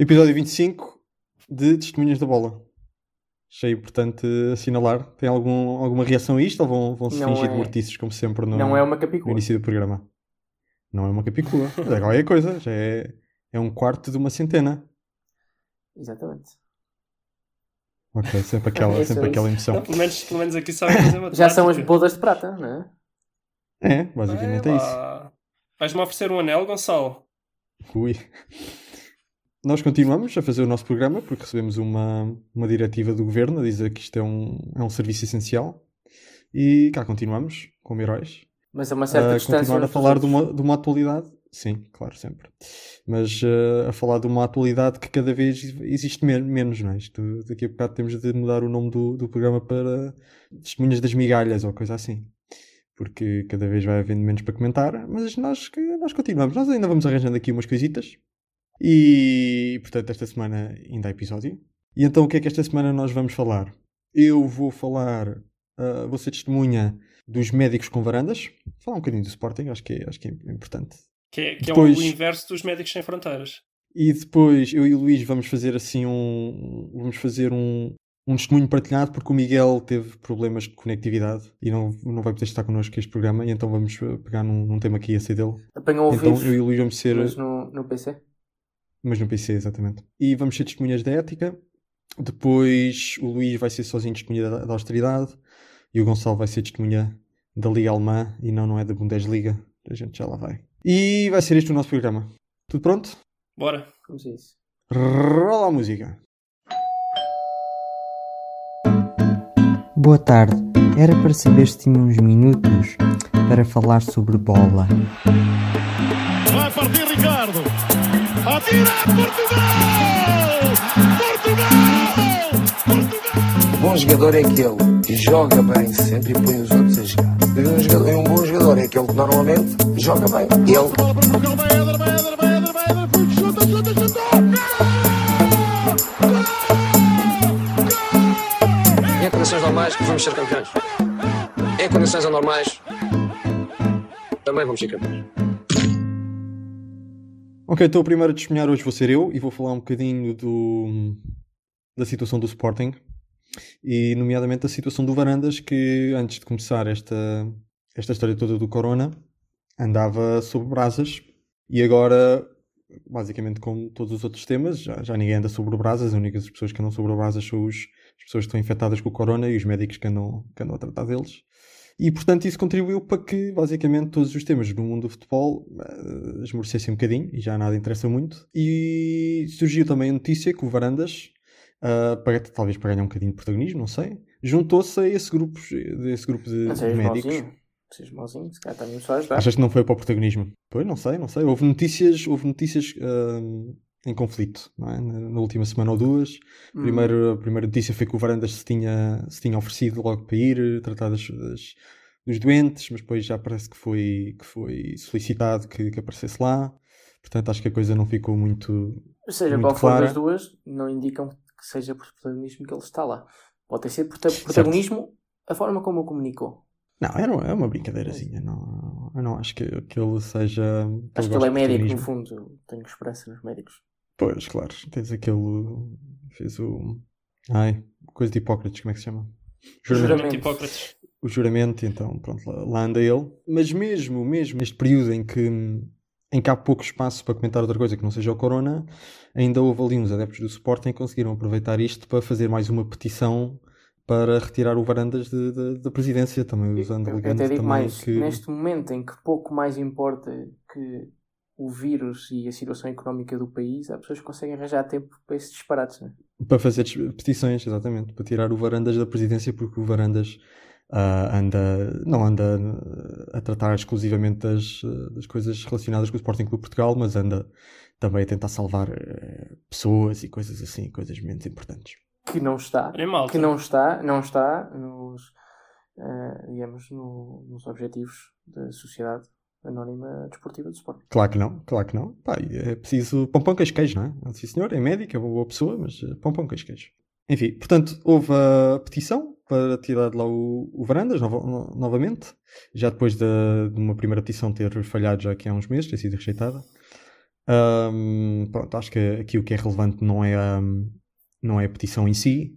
Episódio 25 de Testemunhas da Bola. Achei importante assinalar. Tem algum, alguma reação a isto ou vão, vão se Não fingir é- de mortiços como sempre no, Não é uma no início do programa? Não é uma capicua. Mas é qualquer coisa. Já é, é um quarto de uma centena. Exatamente. Ok, sempre aquela, É sempre aquela emoção. Não, pelo, menos, pelo menos aqui sabem fazer matemática. Já são as bodas de prata, não é? É, basicamente é, É isso. Vais-me oferecer um anel, Gonçalo? Ui. Nós continuamos a fazer o nosso programa porque recebemos uma, uma diretiva do governo a dizer que isto é um, é um serviço essencial. E cá continuamos, como heróis. Mas a uma certa a distância. continuar a falar de uma, de uma atualidade. Sim, claro, sempre. Mas eh, a falar de uma atualidade que cada vez existe men- menos, não é? Isto, daqui a bocado temos de mudar o nome do, do programa para Testemunhas das Migalhas ou coisa assim. Porque cada vez vai havendo menos para comentar, mas nós, nós continuamos. Nós ainda vamos arranjando aqui umas coisitas. E, portanto, esta semana ainda há episódio. E então, o que é que esta semana nós vamos falar? Eu vou falar, ah, vou ser testemunha dos médicos com varandas. Falar um bocadinho do Sporting, acho que é, acho que é importante. Que é, que Depois- é o inverso dos médicos sem fronteiras. E depois eu e o Luís vamos fazer assim um. Vamos fazer um, um testemunho partilhado porque o Miguel teve problemas de conectividade e não, não vai poder estar connosco este programa. E então vamos eh, pegar num, num tema que ia ser dele. Apanham ao então vivo, eu e o Luís vamos ser. mas no, no PC. Mas no PC, exatamente. E vamos ser testemunhas da ética. Depois o Luís vai ser sozinho testemunha da, da austeridade. E o Gonçalo vai ser testemunha da Liga Alemã e não, não é da Bundesliga. A gente já lá vai. E vai ser este o nosso programa. Tudo pronto? Bora. Vamos a isso. Rola a música. Boa tarde. Era para saber se tinha uns minutos para falar sobre bola. Vai partir Ricardo. Portugal! Portugal! Portugal! Bom jogador é aquele que joga bem sempre e põe os outros a jogar. E um, jogador, e um bom jogador é aquele que normalmente joga bem. Ele chuta! Em condições normais vamos ser campeões. Em condições anormais também vamos ser campeões. Ok, então o primeiro a testemunhar hoje vou ser eu e vou falar um bocadinho do, da situação do Sporting e, nomeadamente, da situação do Varandas, que antes de começar esta, esta história toda do Corona andava sob brasas e agora, basicamente, como todos os outros temas, já, já ninguém anda sobre brasas. As únicas pessoas que andam sobre brasas são os, as pessoas que estão infectadas com o Corona e os médicos que andam, que andam a tratar deles. E, portanto, isso contribuiu para que, basicamente, todos os temas do mundo do futebol uh, esmorecessem um bocadinho e já nada interessa muito. E surgiu também a notícia que o Varandas, uh, para, talvez para ganhar um bocadinho de protagonismo, não sei, juntou-se a esse grupo, esse grupo de, Não de médicos. sejas mauzinho, se calhar também só ajudar. Achas que não foi para o protagonismo? Pois, não sei, não sei. Houve notícias, houve notícias uh, em conflito, não é? na, última semana ou duas. Hum. Primeiro, a primeira notícia foi que o Varandas se tinha, se tinha oferecido logo para ir tratar das, das- dos doentes, mas depois já parece que foi, que foi solicitado que, que aparecesse lá. Portanto, acho que a coisa não ficou muito. Ou seja, muito qual for clara. das duas, não indicam que seja por protagonismo que ele está lá. Pode ter sido prota- protagonismo a forma como o comunicou. Não, era uma, é uma brincadeirazinha. Não, eu não acho que, que ele seja. Acho que ele é médico, no fundo. Tenho esperança nos médicos. Pois, claro. Tens aquele. Fez o. Ai, coisa de Hipócrates, como é que se chama? Juramento. Juramento de Hipócrates. o juramento, então pronto, lá, lá anda ele. Mas mesmo, mesmo neste período em que, em que há pouco espaço para comentar outra coisa que não seja o Corona, ainda houve ali uns adeptos do Sporting que conseguiram aproveitar isto para fazer mais uma petição para retirar o Varandas da presidência, também usando Eu alegando até digo também mais, que... neste momento em que pouco mais importa que o vírus e a situação económica do país, há pessoas que conseguem arranjar tempo para esses disparates. Né? Para fazer petições, exatamente, para tirar o Varandas da presidência, porque o Varandas ah, anda, não anda ah, a tratar exclusivamente das, ah, das coisas relacionadas com o Sporting Clube de Portugal, mas anda também a tentar salvar eh, pessoas e coisas assim, coisas menos importantes. Que não está, que não está, não está nos, eh, digamos, no- nos objetivos da Sociedade Anónima Desportiva de Sport. Claro que não, claro que não. Pá, é preciso pão queijo não é? Sim senhor, é médico, é uma boa pessoa, mas eh, pão queijo. Enfim, portanto, houve a petição para tirar de lá o, o Varandas novamente, já depois de, uma primeira petição ter falhado já aqui há uns meses, ter sido rejeitada. Ahm, pronto, acho que aqui o que é relevante não é, a, não é a petição em si.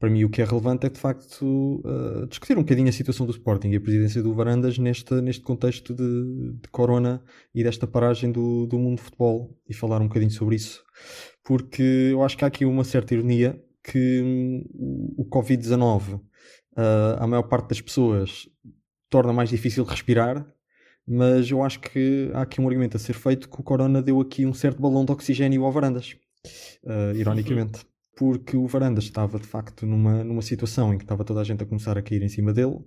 Para mim, o que é relevante é de facto uh, discutir um bocadinho a situação do Sporting e a presidência do Varandas neste, neste contexto de, de corona e desta paragem do, do mundo de futebol e falar um bocadinho sobre isso. Porque eu acho que há aqui uma certa ironia que hum, o Covid-19, uh, a maior parte das pessoas torna mais difícil respirar, mas eu acho que há aqui um argumento a ser feito que o Corona deu aqui um certo balão de oxigênio ao Varandas, uh, ironicamente. Porque o Varandas estava de facto numa, numa situação em que estava toda a gente a começar a cair em cima dele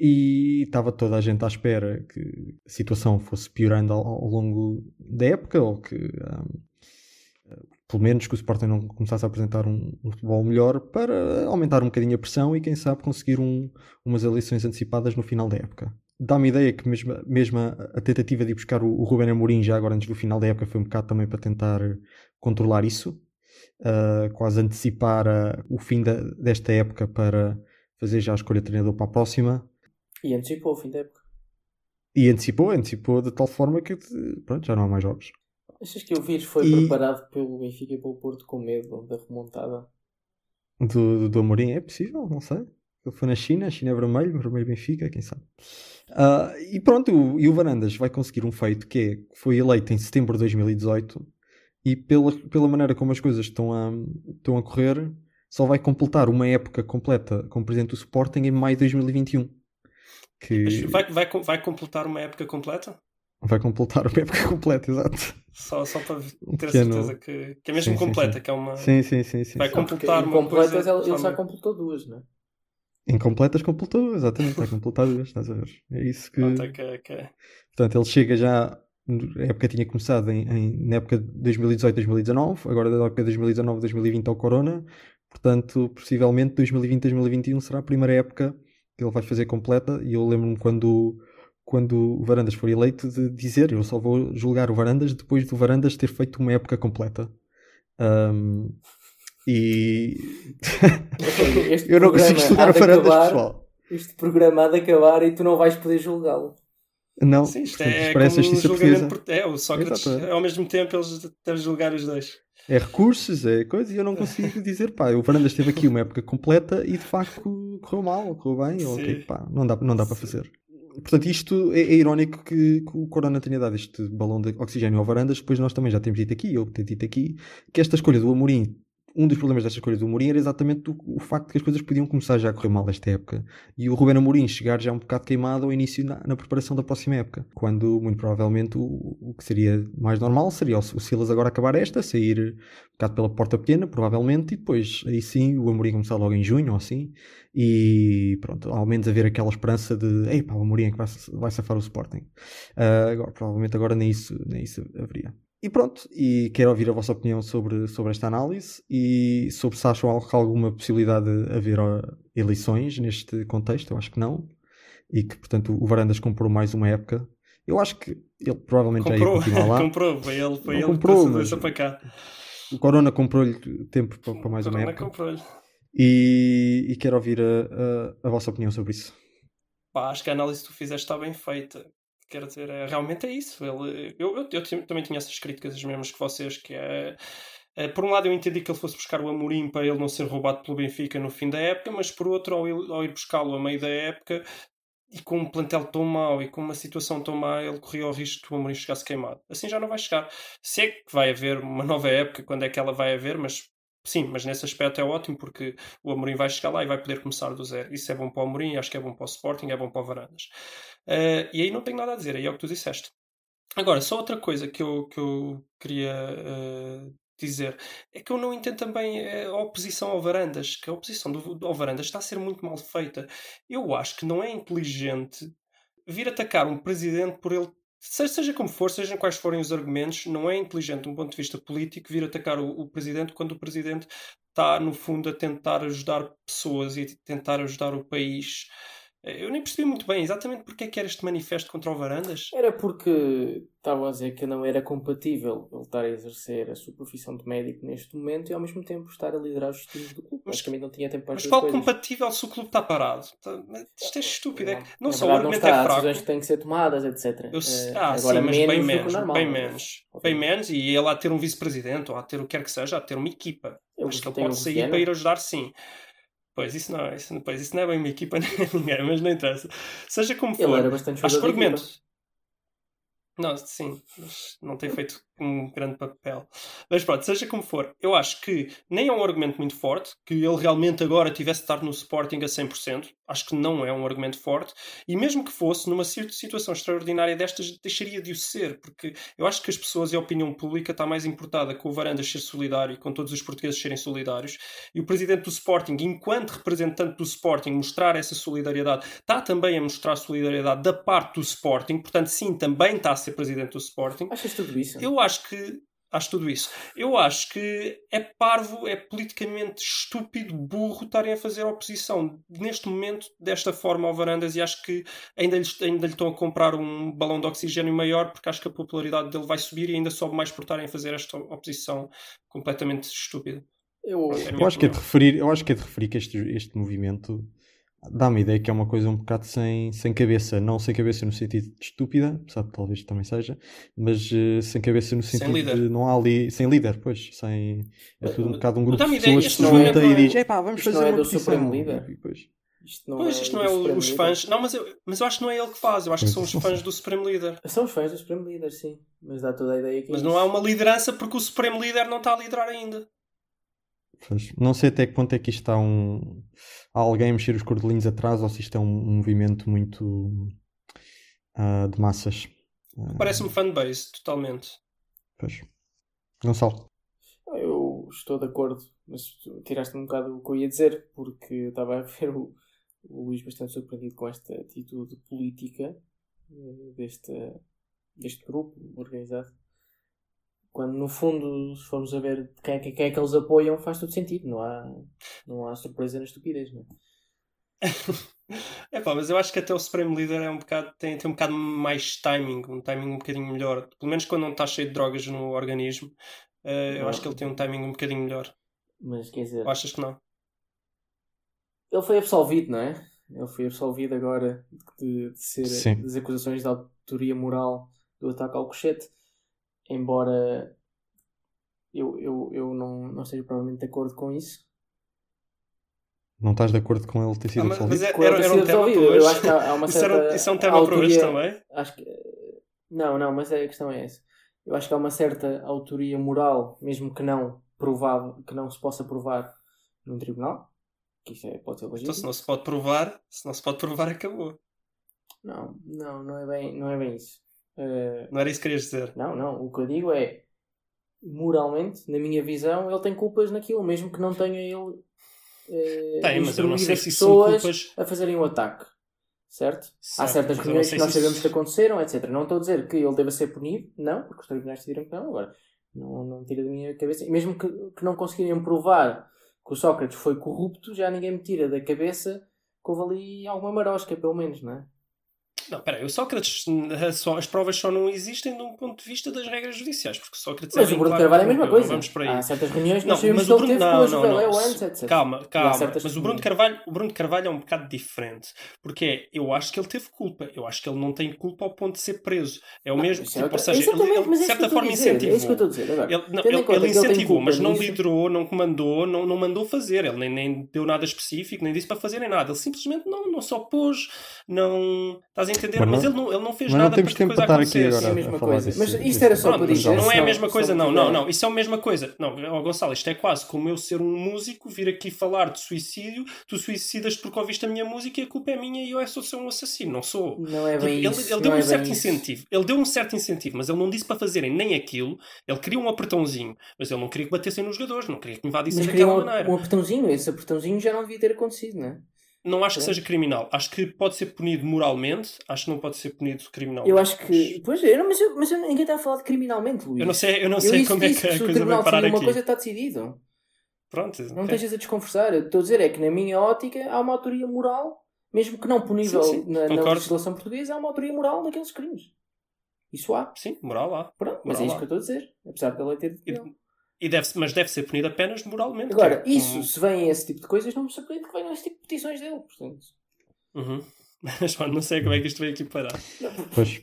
e estava toda a gente à espera que a situação fosse piorando ao, ao longo da época ou que um, pelo menos que o Sporting não começasse a apresentar um, um, futebol melhor para aumentar um bocadinho a pressão e quem sabe conseguir um, umas eleições antecipadas no final da época. Dá-me ideia que mesmo, mesmo a, tentativa de ir buscar o, o Ruben Amorim já agora antes do final da época foi um bocado também para tentar controlar isso, uh, quase antecipar uh, o fim da, desta época para fazer já a escolha de treinador para a próxima. E antecipou o fim da época. E antecipou, antecipou de tal forma que pronto, já não há mais jogos. Achas que o vírus foi e... preparado pelo Benfica e pelo Porto com medo da remontada? Do, do, do Amorim? É possível, não sei. Ele foi na China, a China é vermelho, vermelho Benfica, quem sabe. Uh, e pronto, o, e o Varandas vai conseguir um feito que é, foi eleito em setembro de 2018 e pela, pela maneira como as coisas estão a, estão a correr, só vai completar uma época completa como presidente do Sporting em maio de 2021. Que... Vai, vai, vai completar uma época completa? Vai completar uma época completa, exato. Só, só para ter a certeza que, que é mesmo sim, completa, sim, sim. que é uma. Sim, sim, sim. sim vai completar uma completas coisa. Ele, ele já completou duas, não é? Incompletas completou, exatamente, vai completar duas, estás a ver? É isso que. Pronto, okay, okay. Portanto, ele chega já. A época tinha começado em, em, na época de 2018-2019, agora da época de 2019-2020 ao Corona, portanto, possivelmente 2020-2021 será a primeira época que ele vai fazer completa. E eu lembro-me quando quando o Varandas for eleito, de dizer eu só vou julgar o Varandas depois do Varandas ter feito uma época completa. Um, e eu não consigo julgar o Varandas pessoal. Este programa há de acabar e tu não vais poder julgá-lo. Não, Sim, isto portanto, é parece como julgamento por... É, o Sócrates, Exato. ao mesmo tempo eles devem julgar os dois. É recursos, é coisa, e eu não consigo dizer, pá, o Varandas teve aqui uma época completa e de facto correu mal, correu bem, ok, pá, não dá, não dá para fazer. Portanto, isto é, é irónico que, que, o Corona tenha dado este balão de oxigênio ao Varandas, depois nós também já temos dito aqui, eu tenho dito aqui, que esta escolha do Amorim um dos problemas desta escolha do Mourinho era exatamente o, o, facto de que as coisas podiam começar já a correr mal nesta época e o Ruben Amorim chegar já um bocado queimado ao início na, na preparação da próxima época, quando muito provavelmente o, o que seria mais normal seria o, o Silas agora acabar esta, sair um bocado pela porta pequena, provavelmente, e depois aí sim o Amorim começar logo em junho ou assim, e pronto, ao menos haver aquela esperança de ei pá, o Amorim é que vai, vai safar o Sporting. Uh, agora, provavelmente agora nem isso, nem isso haveria. E pronto, e quero ouvir a vossa opinião sobre, sobre esta análise e sobre se acham alguma possibilidade de haver eleições neste contexto. Eu acho que não. E que, portanto, o Varandas comprou mais uma época. Eu acho que ele provavelmente comprou, já ia continuar lá. comprou, foi ele, foi ele comprou, que mas... para cá. O Corona comprou-lhe tempo para, para mais uma época. comprou-lhe. E, e quero ouvir a, a, a vossa opinião sobre isso. Pá, acho que a análise que tu fizeste está bem feita quer dizer, é, realmente é isso. Ele, eu, eu, eu, também tinha essas críticas as mesmas que vocês, que é, é, por um lado eu entendi que ele fosse buscar o Amorim para ele não ser roubado pelo Benfica no fim da época, mas por outro, ao, ao ir buscá-lo a meio da época e com um plantel tão mau e com uma situação tão má, ele corria o risco que o Amorim chegasse queimado. Assim já não vai chegar. Se é que vai haver uma nova época, quando é que ela vai haver, mas Sim, mas nesse aspecto é ótimo porque o Amorim vai chegar lá e vai poder começar do zero. Isso é bom para o Amorim, acho que é bom para o Sporting, é bom para o Varandas. Uh, e aí não tenho nada a dizer, aí é o que tu disseste. Agora, só outra coisa que eu, que eu queria uh, dizer é que eu não entendo também eh, a oposição ao Varandas, que a oposição do, ao Varandas está a ser muito mal feita. Eu acho que não é inteligente vir atacar um presidente por ele seja como for, sejam quais forem os argumentos, não é inteligente, de um ponto de vista político, vir atacar o, o presidente quando o presidente está, no fundo, a tentar ajudar pessoas e tentar ajudar o país. Eu nem percebi muito bem exatamente porque é que era este manifesto contra o Varandas. Era porque estavam a dizer que não era compatível ele estar a exercer a sua profissão de médico neste momento e ao mesmo tempo estar a liderar os times do clube. Mas- Basicamente não tinha tempo para as Mas qual coisas. compatível se o clube está parado? Tá- Isto é estúpido. É não Na só o não argumento está, é fraco. decisões que têm que ser tomadas, etc. Eu Eh, ah, agora sim, mas menos bem menos, normal, bem não é? menos. Bem menos, e ele há de ter um vice-presidente, ou há de ter o que quer que seja, há de ter uma equipa. Eu Acho que ele pode o sair para ir ajudar, sim. Pois isso não, isso, pois, isso não é bem uma equipa nem ninguém, mas não interessa. Seja como for, acho que o argumento. Não, sim, mas não tem feito um grande papel. Mas pronto, seja como for, eu acho que nem é um argumento muito forte, que ele realmente agora tivesse de estar no Sporting a 100%. Acho que não é um argumento forte. E mesmo que fosse, numa situ- situação extraordinária destas, deixaria de o ser, porque eu acho que as pessoas e a opinião pública está mais importada com o Varandas ser solidário e com todos os portugueses serem solidários. E o presidente do Sporting, enquanto representante do Sporting, mostrar essa solidariedade, está também a mostrar solidariedade da parte do Sporting. Portanto, sim, também está a ser presidente do Sporting. Achas tudo isso? Eu acho que. Acho tudo isso. Eu acho que é parvo, é politicamente estúpido, burro estarem a fazer oposição neste momento desta forma ao Varandas e acho que ainda lhe, ainda lhe estão a comprar um balão de oxigênio maior porque acho que a popularidade dele vai subir e ainda sobe mais por estarem a fazer esta oposição completamente estúpida. Eu, é Eu acho que é de referir, eu acho que é de referir que este, este movimento dá-me a ideia que é uma coisa um bocado sem, sem cabeça, não sem cabeça no sentido de estúpida, apesar de talvez também seja, mas eh, sem cabeça no Sem sentido líder. de não há ali, sem líder, pois, sem é tudo um bocado um grupo de pessoas que se é- junta não e é- diz, epá, vamos isto fazer não é uma do petição. Supremo Líder? E depois, isto não Pois, é isto não é o- os fãs. Não, mas eu, mas eu acho que não é ele que faz. Eu acho que são os fãs do Supremo Líder. São os fãs do Supremo Líder, sim. Mas dá toda a ideia que é Mas isso. não há uma liderança porque o Supremo Líder não está a liderar ainda. Pois, não sei até que ponto é que isto está um há alguém a mexer os cordelinhos atrás ou se isto é um, um movimento muito ah, de massas. Ah, Parece-me fanbase, totalmente. pois. Gonçalo. Eu estou de acordo, mas tu tiraste um bocado o que eu ia dizer, porque eu estava a ver o, o Luís bastante surpreendido com esta atitude política eh, deste, deste grupo organizado. Quando no fundo, se formos a ver quem é, que- quem é que eles apoiam, faz todo sentido. Não há, não há surpresa na estupidez. Não é? É pá, mas eu acho que até o Supremo Líder é um bocado, tem, tem um bocado mais timing, um timing um bocadinho melhor. Pelo menos quando não está cheio de drogas no organismo, eh, eu acho que ele tem um timing um bocadinho melhor. Mas quer dizer, Ou achas que não? ele foi absolvido, não é? Ele foi absolvido agora de, de ser Sim. das acusações de autoria moral do ataque ao cochete, embora eu, eu, eu não, não esteja provavelmente de acordo com isso. Não estás de acordo com ele ter sido Ah, mas- absolvido? mas é- era, era um tema para eu hoje. acho que há, há uma Isso, certa era, isso é um tema para hoje autoria- também. Acho que não, não, mas a questão é essa. Eu acho que há uma certa autoria moral, mesmo que não provável, que não se possa provar num tribunal, que isso é, pode ser Então, se não se pode provar, se não se pode provar, acabou. Não, não, não é bem, não é bem isso. Eh, Não era isso que querias dizer. Não, não. O que eu digo é, moralmente, na minha visão, ele tem culpas naquilo, mesmo que não tenha ele eh, Tem, mas eu não sei as se são pessoas culpas. a fazerem o ataque. Certo? Há Certo, certas eu não reuniões que nós sabemos isso- que aconteceram, etc. Não estou a dizer que ele deva ser punido, não, porque os tribunais decidiram que não, agora. Não, não tira da minha cabeça. E mesmo que, que não conseguirem provar que o Sócrates foi corrupto, já ninguém me tira da cabeça que houve ali alguma marosca, pelo menos, não é? Não, peraí, o Sócrates, eh, as provas só não existem de um ponto de vista das regras judiciais, porque Sócrates Mas é o Bruno vinculado Carvalho é a mesma não coisa. Vamos por aí. Há certas reuniões que Não, nós mas o Bruno, não, não, não. antes, etc. Calma, calma. Mas o Bruno. Carvalho, o Bruno Carvalho é um bocado diferente. Porque é, eu acho que ele teve culpa. Eu acho que ele não tem culpa ao ponto de ser preso. É o mesmo. Isso é Tipo, outra- ou seja, ele, ele, de é certa forma dizer, incentivou. É isso que eu estou a dizer. Agora, Ele, não, ele- ele incentivou, mas não liderou, não comandou, não, não mandou fazer. Ele nem, nem deu nada específico, nem disse para fazerem nada. Ele simplesmente não, não se opôs, não. Estás a entender? Mas Mas, não- ele, não, ele não fez mas não nada temos para que a tempo coisa para estar aqui acontecesse. É a agora mesma a falar coisa. disso- Mas isto disso. era só Pronto, para dizer. não é a mesma coisa, não, não, não. Isso é a mesma coisa. Não, ó Gonçalo, isto é quase como eu ser um músico, vir aqui falar de suicídio, tu suicidas porque ouviste a minha música e a culpa é minha e eu é só ser um assassino. Não sou. Não é Tipo, bem ele, isso. ele deu não um é certo incentivo. Ele deu um certo incentivo, mas ele não disse para fazerem nem aquilo. Ele queria um apertãozinho, mas ele não queria que batessem nos jogadores, não queria que invadissem Mas queria daquela um, maneira. um apertãozinho. Esse apertãozinho já não devia ter acontecido, não é? Não acho que seja criminal. Acho que pode ser punido moralmente, acho que não pode ser punido criminalmente. Eu acho que. Pois é, eu mas, eu, mas eu- ninguém está a falar de criminalmente, Luís. Eu não sei, eu não Eu sei como é que a coisa vai parar decidir uma aqui. coisa está decidido. Pronto, Não ok. estejas a desconversar. Eu Estou a dizer é que na minha ótica há uma autoria moral Mesmo que não punível Sim, sim, na, na legislação portuguesa, há uma autoria moral naqueles crimes. Isso há. Sim, moral lá. Pronto, mas Moral é isso que eu estou a dizer. Apesar da lei ter. E, e deve mas deve ser punido apenas moralmente. Agora, é isso, se vem esse tipo de coisas, não me surpreende que venham esse tipo de petições dele. Portanto, Uhum. Mas pá, não sei como é que isto veio aqui parar. Pois.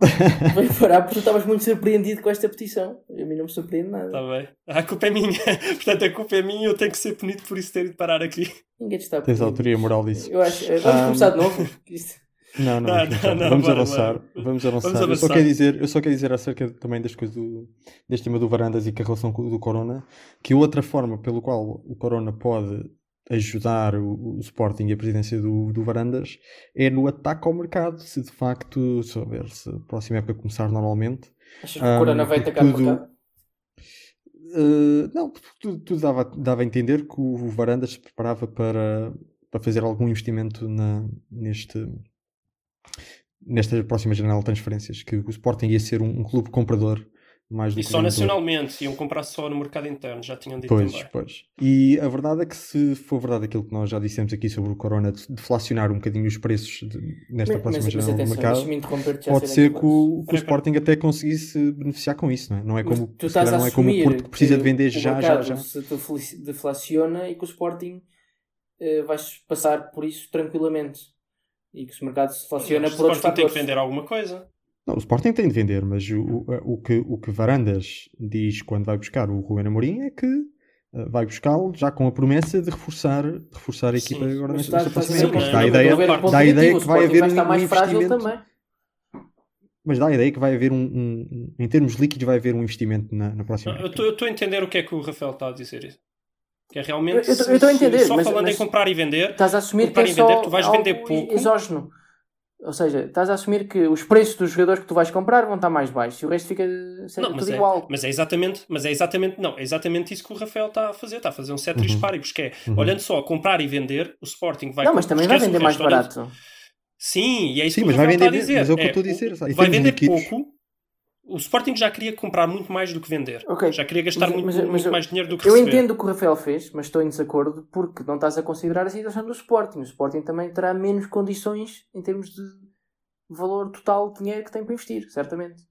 veio parar porque tu estavas muito surpreendido com esta petição. A mim não me surpreende nada. Está bem. A culpa é minha. Portanto, a culpa é minha e eu tenho que ser punido por isso ter ido parar aqui. Ninguém te está a Tens a autoria moral disso. Eu acho. Vamos Ah, começar de novo. Isto- Não, não, Não, vamos, não, não, vamos bora, avançar. bora. Vamos avançar. Vamos Eu, só avançar. quero dizer, eu só quero dizer acerca também das coisas do, deste tema do Varandas e com a relação do Corona, que outra forma pelo qual o Corona pode ajudar o, o Sporting e a presidência do, do Varandas é no ataque ao mercado, se de facto, se houver, se a próxima época começar normalmente, Achas que Ah, o Corona vai porque atacar o tudo-? Uh, não, porque tudo, tudo dava, dava a entender que o Varandas se preparava para, para fazer algum investimento na, neste, nesta próxima janela de transferências, que o Sporting ia ser um, um clube comprador mais do E que só nacionalmente. Iam comprar só no mercado interno. Já tinham dito Pois, também. pois. E a verdade é que se for verdade aquilo que nós já dissemos aqui sobre o Corona, de deflacionar um bocadinho os preços de- nesta Mas, próxima mas, mas janela de atenção, mercado, interromper-te já pode ser que o, que o Sporting até conseguisse beneficiar com isso, não é? Não é Mas como, tu estás não é como o Porto que precisa de que vender já, já, mercado já. se defla- deflaciona e que o Sporting eh, vais passar por isso tranquilamente. E que se o mercado se o por outros Sporting tem que fatores. vender alguma coisa. Não, o Sporting tem de vender, mas o, o, o que, o que Varandas diz quando vai buscar o Ruben Amorim é que eh, vai buscá-lo já com a promessa de reforçar, de reforçar a Sim, equipa agora nesta, estás- nesta estás a próxima dizer época. Sim, Dá a não, ideia, o dá a ideia que vai o haver um, vai estar mais um frágil investimento. também. Mas dá a ideia que vai haver um, um- em termos líquidos, vai haver um investimento na, na próxima Eu estou a entender o que é que o Rafael está a dizer. Que é realmente. Eu- eu eu se- entender, Só mas- falando mas- em comprar e vender. Estás a assumir que é e vender, só tu vais algo vender pouco. exógeno. Ou seja, estás a assumir que os preços dos jogadores que tu vais comprar vão estar mais baixos e o resto fica sempre Não, mas tudo é, igual. mas é exatamente, mas é exatamente, não, é exatamente isso que o Rafael está a fazer, está a fazer um ceteris Uhum. paribus, que é, Uhum. olhando só a comprar e vender, o Sporting vai não, mas também vai vender mais barato. Sim, e é isso Sim, que mas o vai está a vender- dizer. mas é o que eu É, estou a dizer, vai vender pouco. O Sporting já queria comprar muito mais do que vender. Ok. Já queria gastar Mas- muito, mas- mas muito eu- mais dinheiro do que Eu receber. entendo o que o Rafael fez, mas estou em desacordo porque não estás a considerar a situação do Sporting. O Sporting também terá menos condições em termos de valor total de dinheiro que tem para investir, certamente.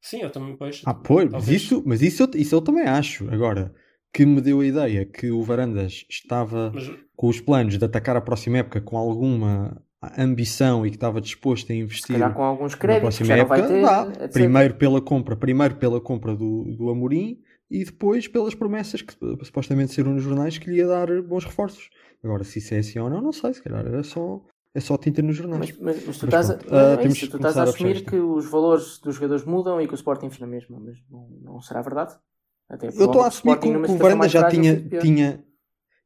Sim, eu também pois. Ah, pois, mas isso, mas isso, eu- isso eu também acho. Agora, que me deu a ideia que o Varandas estava Mas- com os planos de atacar a próxima época com alguma ambição e que estava disposto a investir com alguns na créditos que próxima época, ter. dá. etc. primeiro pela compra, primeiro pela compra do, do Amorim e depois pelas promessas que supostamente saíram nos jornais que lhe ia dar bons reforços. Agora, se isso é assim ou não, não sei, se calhar era só, é só tinta nos jornais. Mas, mas- mas tu Mas estás, a, pronto, ah, é isso, tu estás a a assumir isto. que os valores dos jogadores mudam e que o Sporting fica na mesma, mas não, não será verdade. Até Eu estou a assumir que, o- o Varanda já tinha. pior. tinha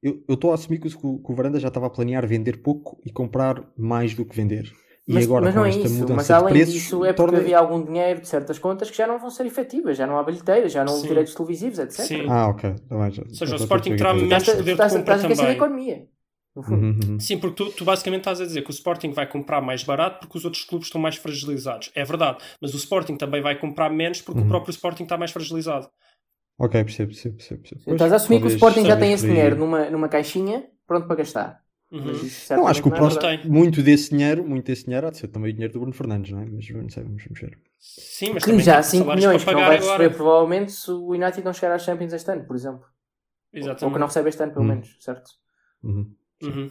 eu estou a assumir que o, que o Varanda já estava a planear vender pouco e comprar mais do que vender. E Mas, agora mas com não é esta isso, mudança mas de além preços, disso é porque torna- havia algum dinheiro de certas contas que já não vão ser efetivas, já não há bilheteiras, já não há direitos televisivos, etc. Sim. Ah, ok. Tá bem, já- seja, já o Sporting terá o que menos estás a poder de compra estás a também. economia. Uhum, uhum. Sim, porque tu, tu basicamente estás a dizer que o Sporting vai comprar mais barato porque os outros clubes estão mais fragilizados. É verdade, mas o Sporting também vai comprar menos porque Uhum. o próprio Sporting está mais fragilizado. Ok, percebo, percebo, percebo. percebo. Pois, Estás a assumir que o Sporting já tem esse dinheiro numa, numa caixinha pronto para gastar. Uhum. Não, acho que o é próximo, muito desse dinheiro, muito desse dinheiro há de ser também o dinheiro do Bruno Fernandes, não é? Mas não sei, vamos, ver. Sim, mas Que também já há tem 5 salários milhões que para não vai receber agora. provavelmente se o United não chegar às Champions este ano, por exemplo. Ou que Exatamente. não recebe este ano, pelo Hum. menos, certo? Uhum, Uhum.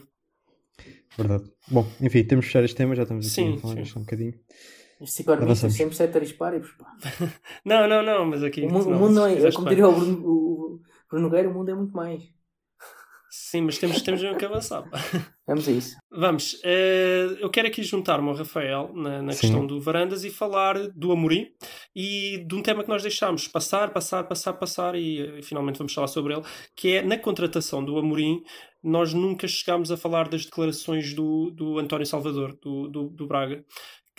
verdade. Bom, enfim, temos de fechar este tema, já estamos aqui Sim, a falar sim. isto um bocadinho. Avançamos. sempre ceteris paribus, pá. Não, não, não, mas aqui. O não, mundo não é, como diria o Bruno, o Bruno Nogueira, o mundo é muito mais. Sim, mas temos, temos mesmo que avançar. Vamos a isso. Vamos, eh, eu quero aqui juntar-me ao Rafael na, na questão do Varandas e falar do Amorim e de um tema que nós deixámos passar, passar, passar, passar e eh, finalmente vamos falar sobre ele, que é na contratação do Amorim, nós nunca chegámos a falar das declarações do, do António Salvador, do, do, do Braga,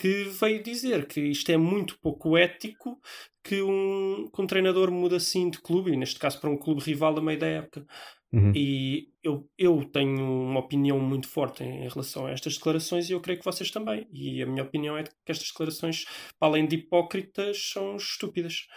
que veio dizer que isto é muito pouco ético que um, que um treinador muda assim de clube, e neste caso para um clube rival a meio da época. Uhum. E eu, eu tenho uma opinião muito forte em, em relação a estas declarações e eu creio que vocês também. E a minha opinião é que estas declarações, para além de hipócritas, são estúpidas.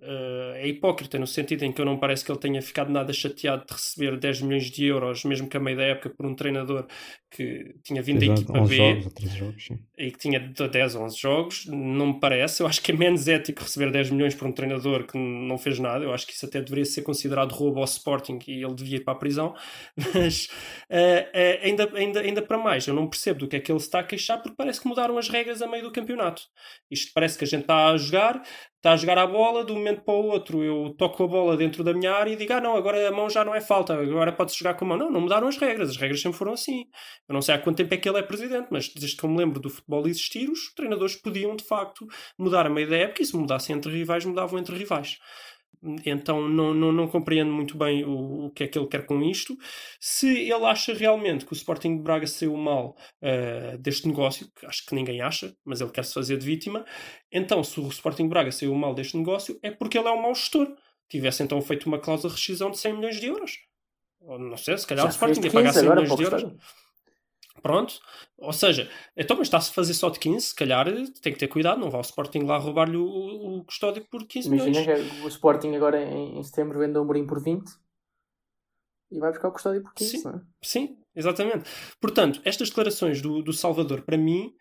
Uh, é hipócrita no sentido em que eu não parece que ele tenha ficado nada chateado de receber 10 milhões de euros, mesmo que a meio da época, por um treinador que tinha vindo Exato, da equipa 11 B jogos, ou 13 jogos, e que tinha de 10 a 11 jogos. Não me parece. Eu acho que é menos ético receber 10 milhões por um treinador que não fez nada. Eu acho que isso até deveria ser considerado roubo ao Sporting e ele devia ir para a prisão. Mas uh, uh, ainda, ainda, ainda para mais, eu não percebo do que é que ele está a queixar porque parece que mudaram as regras a meio do campeonato. Isto parece que a gente está a jogar, está a jogar a bola, um para o outro eu toco a bola dentro da minha área e digo, ah não, agora a mão já não é falta, agora pode-se jogar com a mão. Não, não mudaram as regras, as regras sempre foram assim. Eu não sei há quanto tempo é que ele é presidente, mas desde que eu me lembro do futebol existir, os treinadores podiam de facto mudar a meio da época e se mudassem entre rivais, mudavam entre rivais. Então não, não, não compreendo muito bem o, o que é que ele quer com isto. Se ele acha realmente que o Sporting de Braga saiu mal uh, deste negócio, que acho que ninguém acha, mas ele quer se fazer de vítima, então se o Sporting de Braga saiu mal deste negócio é porque ele é um mau gestor. Tivesse então feito uma cláusula de rescisão de 100 milhões de euros. Ou, não sei, se calhar Já o Sporting ia pagar 100 agora, milhões de euros. estranho. Pronto. Ou seja, então, mas está-se a fazer só de 15, se calhar tem que ter cuidado, não vá o Sporting lá roubar-lhe o, o custódio por 15 Imagina milhões. que o Sporting agora em, em setembro vende o Amorim por 20 e vai buscar o custódio por 15, Sim. não é? Sim, exatamente. Portanto, estas declarações do, do Salvador, para mim,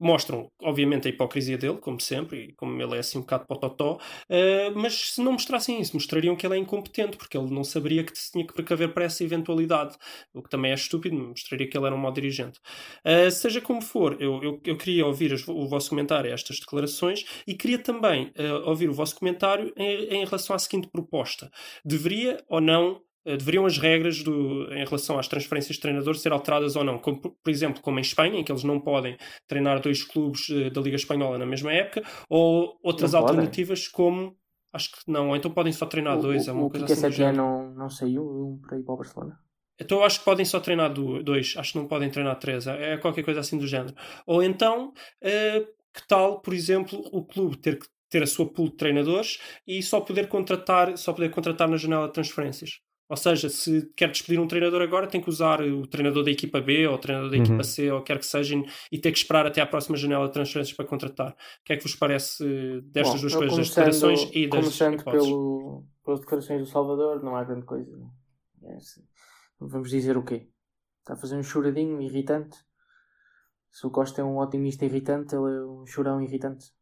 mostram, obviamente, a hipocrisia dele, como sempre, e como ele é assim um bocado pototó, eh, mas se não mostrassem isso, mostrariam que ele é incompetente, porque ele não saberia que tinha que precaver para essa eventualidade, o que também é estúpido, mostraria que ele era um mau dirigente. Eh, seja como for, eu, eu, eu queria ouvir as- o vosso comentário a estas declarações e queria também eh, ouvir o vosso comentário em, em relação à seguinte proposta. Deveria ou não deveriam as regras do, em relação às transferências de treinadores ser alteradas ou não? Como, por exemplo, como em Espanha, em que eles não podem treinar dois clubes eh, da Liga Espanhola na mesma época, ou outras Não podem? alternativas como. Acho que não, ou então podem só treinar O- dois, o, é uma o coisa Kike assim. não, não saiu um para ir para o Barcelona. Então acho que podem só treinar do- dois, acho que não podem treinar três, é é qualquer coisa assim do género. Ou então, eh, que tal, por exemplo, o clube ter que ter a sua pool de treinadores e só poder contratar, só poder contratar na janela de transferências. Ou seja, se quer despedir um treinador agora, tem que usar o treinador da equipa B ou o treinador da Uhum. equipa C ou quer que seja e ter que esperar até à próxima janela de transferências para contratar. O que é que vos parece eh, destas Bom, duas coisas, das declarações e das Começando hipóteses? pelo, pelas declarações do Salvador, não há grande coisa. É assim. Vamos dizer o quê? Está a fazer um choradinho irritante. Se o Costa é um otimista irritante, ele é um chorão irritante.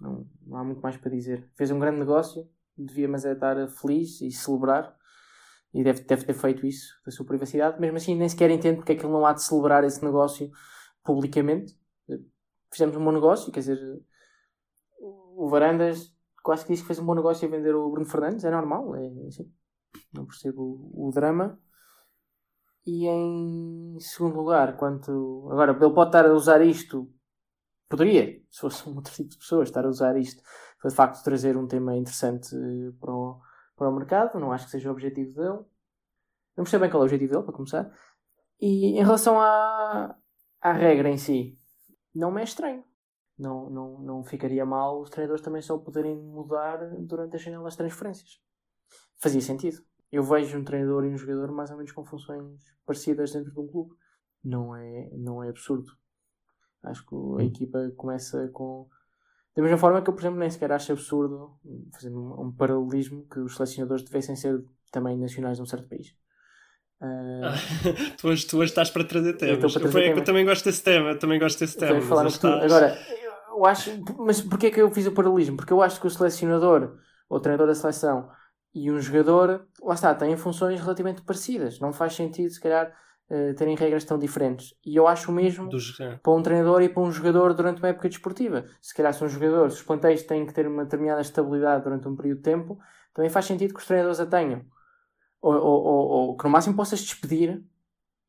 Não, não há muito mais para dizer. Fez um grande negócio, devia mas é estar feliz e celebrar. E deve, deve ter feito isso da sua privacidade. Mesmo assim, nem sequer entendo porque é que ele não há de celebrar esse negócio publicamente. Fizemos um bom negócio, quer dizer, o Varandas quase que disse que fez um bom negócio a vender o Bruno Fernandes, é normal, é assim. Não percebo o, o drama. E em segundo lugar, quanto. Agora, ele pode estar a usar isto. Poderia, se fosse um outro tipo de pessoa, estar a usar isto para de facto trazer um tema interessante eh, para o, para o mercado. Não acho que seja o objetivo dele. Não percebo bem qual é o objetivo dele, para começar. E em relação à, à regra em si, não me é estranho. Não, não, não ficaria mal os treinadores também só poderem mudar durante as janelas de transferências. Fazia sentido. Eu vejo um treinador e um jogador mais ou menos com funções parecidas dentro de um clube. Não é, não é absurdo. Acho que a equipa começa com. Da mesma forma que eu, por exemplo, nem sequer acho absurdo, fazendo um, um paralelismo, que os selecionadores devessem ser também nacionais de um certo país. Ah, tu, hoje, tu hoje estás para trazer temas. estou para trazer Eu, eu temas. também gosto desse tema, eu também gosto desse tema. Falar mas estás- Agora, eu acho. Mas porquê é que eu fiz o paralelismo? Porque eu acho que o selecionador, ou o treinador da seleção, e um jogador, lá está, têm funções relativamente parecidas. Não faz sentido, se calhar, eh, terem regras tão diferentes. E eu acho o mesmo para um treinador e para um jogador durante uma época desportiva. Se calhar, se um jogador, se os plantéis têm que ter uma determinada estabilidade durante um período de tempo, também faz sentido que os treinadores a tenham. Ou, ou, ou, ou que no máximo possas despedir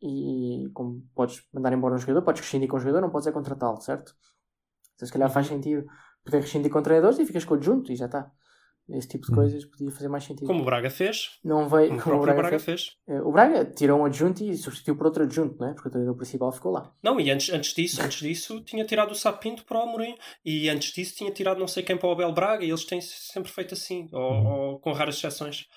e como podes mandar embora um jogador, podes rescindir com um jogador, não podes é contratá-lo, certo? Então, se calhar faz sentido poder rescindir com treinadores e ficas com o adjunto e já está. Esse tipo de Hum. coisas podia fazer mais sentido. Como o Braga fez. Não veio, Como o como o Braga, Braga fez. fez. Eh, O Braga tirou um adjunto e substituiu por outro adjunto, não é? Porque o treinador principal ficou lá. Não, e antes, antes disso, antes disso, tinha tirado o Sapinto para o Amorim. E antes disso tinha tirado não sei quem para o Abel Braga. E eles têm sempre feito assim, ou, ou com raras exceções.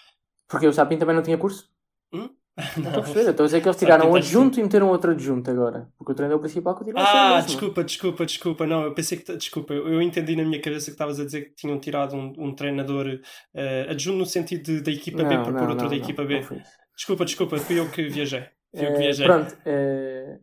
Porque o Sapin também não tinha curso? Hum? Não estou a perceber. Estou a dizer que eles tiraram um tentaste- adjunto e meteram outro adjunto agora. Porque o treinador principal continua a ser o Ah, desculpa, desculpa, desculpa. Não, eu pensei que. Desculpa, eu entendi na minha cabeça que estavas a dizer que tinham tirado um, um treinador eh, adjunto no sentido da equipa B Não, para não, pôr outro não, da não, equipa não B. Desculpa, desculpa, fui eu que viajei. Fui eu que Eh, viajei. pronto. eh,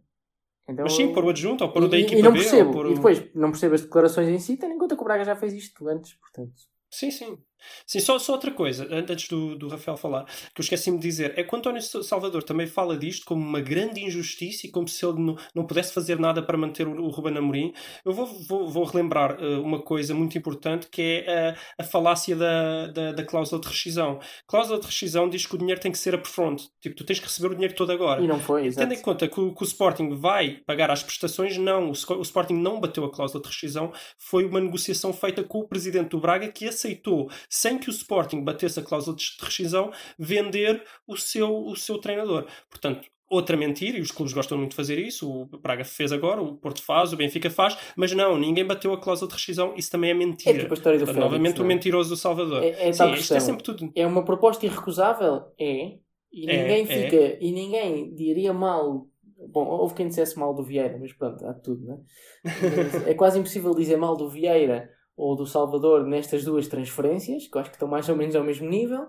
então, Mas sim, pôr o adjunto ou pôr o da e, equipa e não B. percebo. O... E depois, não percebo as declarações em si, tendo em conta que o Braga já fez isto antes, portanto. Sim, sim. Sim, só, só outra coisa, an- antes do, do Rafael falar, que eu esqueci-me de dizer, é que o António Salvador também fala disto como uma grande injustiça e como se ele não, não pudesse fazer nada para manter o, o Ruben Amorim. Eu vou, vou, vou relembrar eh, uma coisa muito importante que é a, a falácia da, da, da cláusula de rescisão. Cláusula de rescisão diz que o dinheiro tem que ser upfront, tipo, tu tens que receber o dinheiro todo agora. E não foi, exato. Tendo em conta que o, que o Sporting vai pagar as prestações, não. O, o Sporting não bateu a cláusula de rescisão. Foi uma negociação feita com o presidente do Braga que aceitou, sem que o Sporting batesse a cláusula de rescisão, vender o seu, o seu treinador. Portanto, outra mentira, e os clubes gostam muito de fazer isso. O Braga fez agora, o Porto faz, o Benfica faz, mas não, ninguém bateu a cláusula de rescisão. Isso também é mentira. É tipo a história do Portanto, Félix, novamente, não o é? mentiroso do Salvador. É, é Sim, isto é sempre tudo. É uma proposta irrecusável? É. E É, ninguém é. fica. E ninguém diria mal. Bom, houve quem dissesse mal do Vieira, mas pronto, há tudo, né? É quase impossível dizer mal do Vieira ou do Salvador nestas duas transferências, que eu acho que estão mais ou menos ao mesmo nível.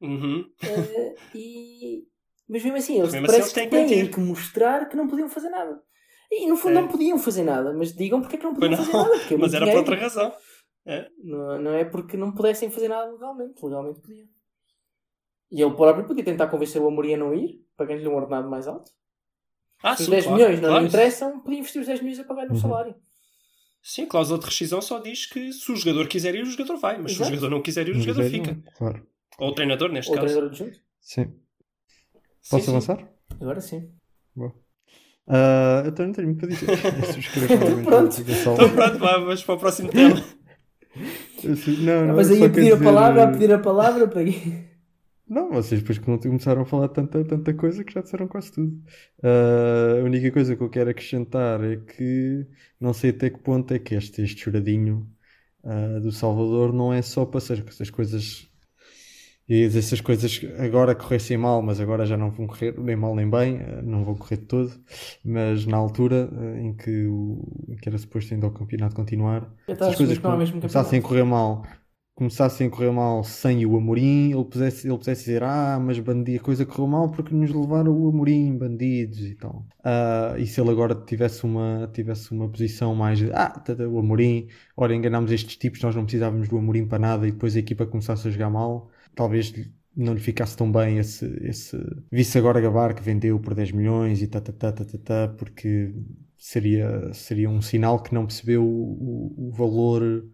Uhum. Eh, e... Mas mesmo assim, eles Mesmo assim, parece eles têm que que têm mentir. que mostrar que não podiam fazer nada. E no fundo É. não podiam fazer nada, mas digam porque é que não podiam não, fazer nada. Porque é Mas era por outra razão. Não, não é porque não pudessem fazer nada legalmente. Legalmente podiam. E ele próprio podia tentar convencer o Amorim a não ir, pagando-lhe um ordenado mais alto. Ah, Se os sim, 10 claro, milhões não claro. lhe interessam, podia investir os 10 milhões a pagar-lhe um Uhum. salário. Sim, a cláusula de rescisão só diz que se o jogador quiser ir, o jogador vai. Mas se Exato. o jogador não quiser ir, o Não jogador quiser, fica. não. Claro. Ou o treinador, neste Ou o caso. treinador adjunto. Sim. Sim, Posso sim. avançar? Agora sim. Ah, eu também não tenho muito para dizer. Pronto. Então pronto, vá, vamos para o próximo tema. Eu su- Não, não, Mas aí a pedir quero a palavra, a dizer- pedir a palavra para? Não, vocês depois que começaram a falar tanta, tanta coisa que já disseram quase tudo. Ah, a única coisa que eu quero acrescentar é que não sei até que ponto é que este, este choradinho ah, do Salvador não é só para ser essas coisas. E essas coisas agora corressem mal, mas agora já não vão correr nem mal nem bem, ah, não vão correr de todo. Mas na altura em que, o, em que era suposto ainda o campeonato continuar, essas coisas não é começassem a campeonato. correr mal, começassem a correr mal sem o Amorim, ele pudesse, ele pudesse dizer, ah, mas bandi, a coisa correu mal porque nos levaram o Amorim, bandidos e tal. Ah, e se ele agora tivesse uma, tivesse uma posição mais, de, ah, tá, tá, o Amorim, ora enganámos estes tipos, nós não precisávamos do Amorim para nada e depois a equipa começasse a jogar mal, talvez não lhe ficasse tão bem esse, esse... Visse agora Gabar que vendeu por 10 milhões e tá, tá, tá, tá, tá, tá, porque seria, seria um sinal que não percebeu o, o valor